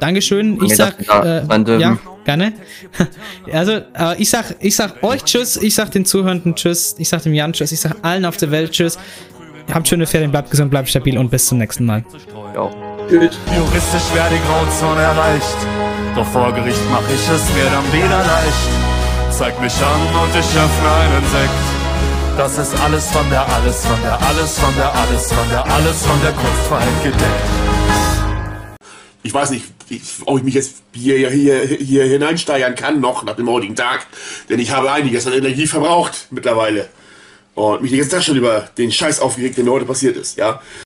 Dankeschön. Ich sag, äh, ja, gerne. also, äh, ich sag, ich sag euch Tschüss, ich sag den Zuhörenden Tschüss, ich sag dem Jan Tschüss, ich sag allen auf der Welt Tschüss. Habt schöne Ferien, bleibt gesund, bleibt stabil und bis zum nächsten Mal. Ja. Juristisch wäre die Grauzone erreicht. Doch vor Gericht mach ich es mir dann wieder leicht. Zeig mich an und ich öffne einen Sekt. Das ist alles von der, alles von der, alles von der, alles von der, alles von der Kunstfreiheit gedeckt. Ich weiß nicht, wie- ob ich mich jetzt hier, hier, hier hineinsteigern kann, noch nach dem heutigen Tag. Denn ich habe einiges an Energie verbraucht mittlerweile. Und mich ganze Zeit schon über den Scheiß aufgeregt, der mir heute passiert ist, ja.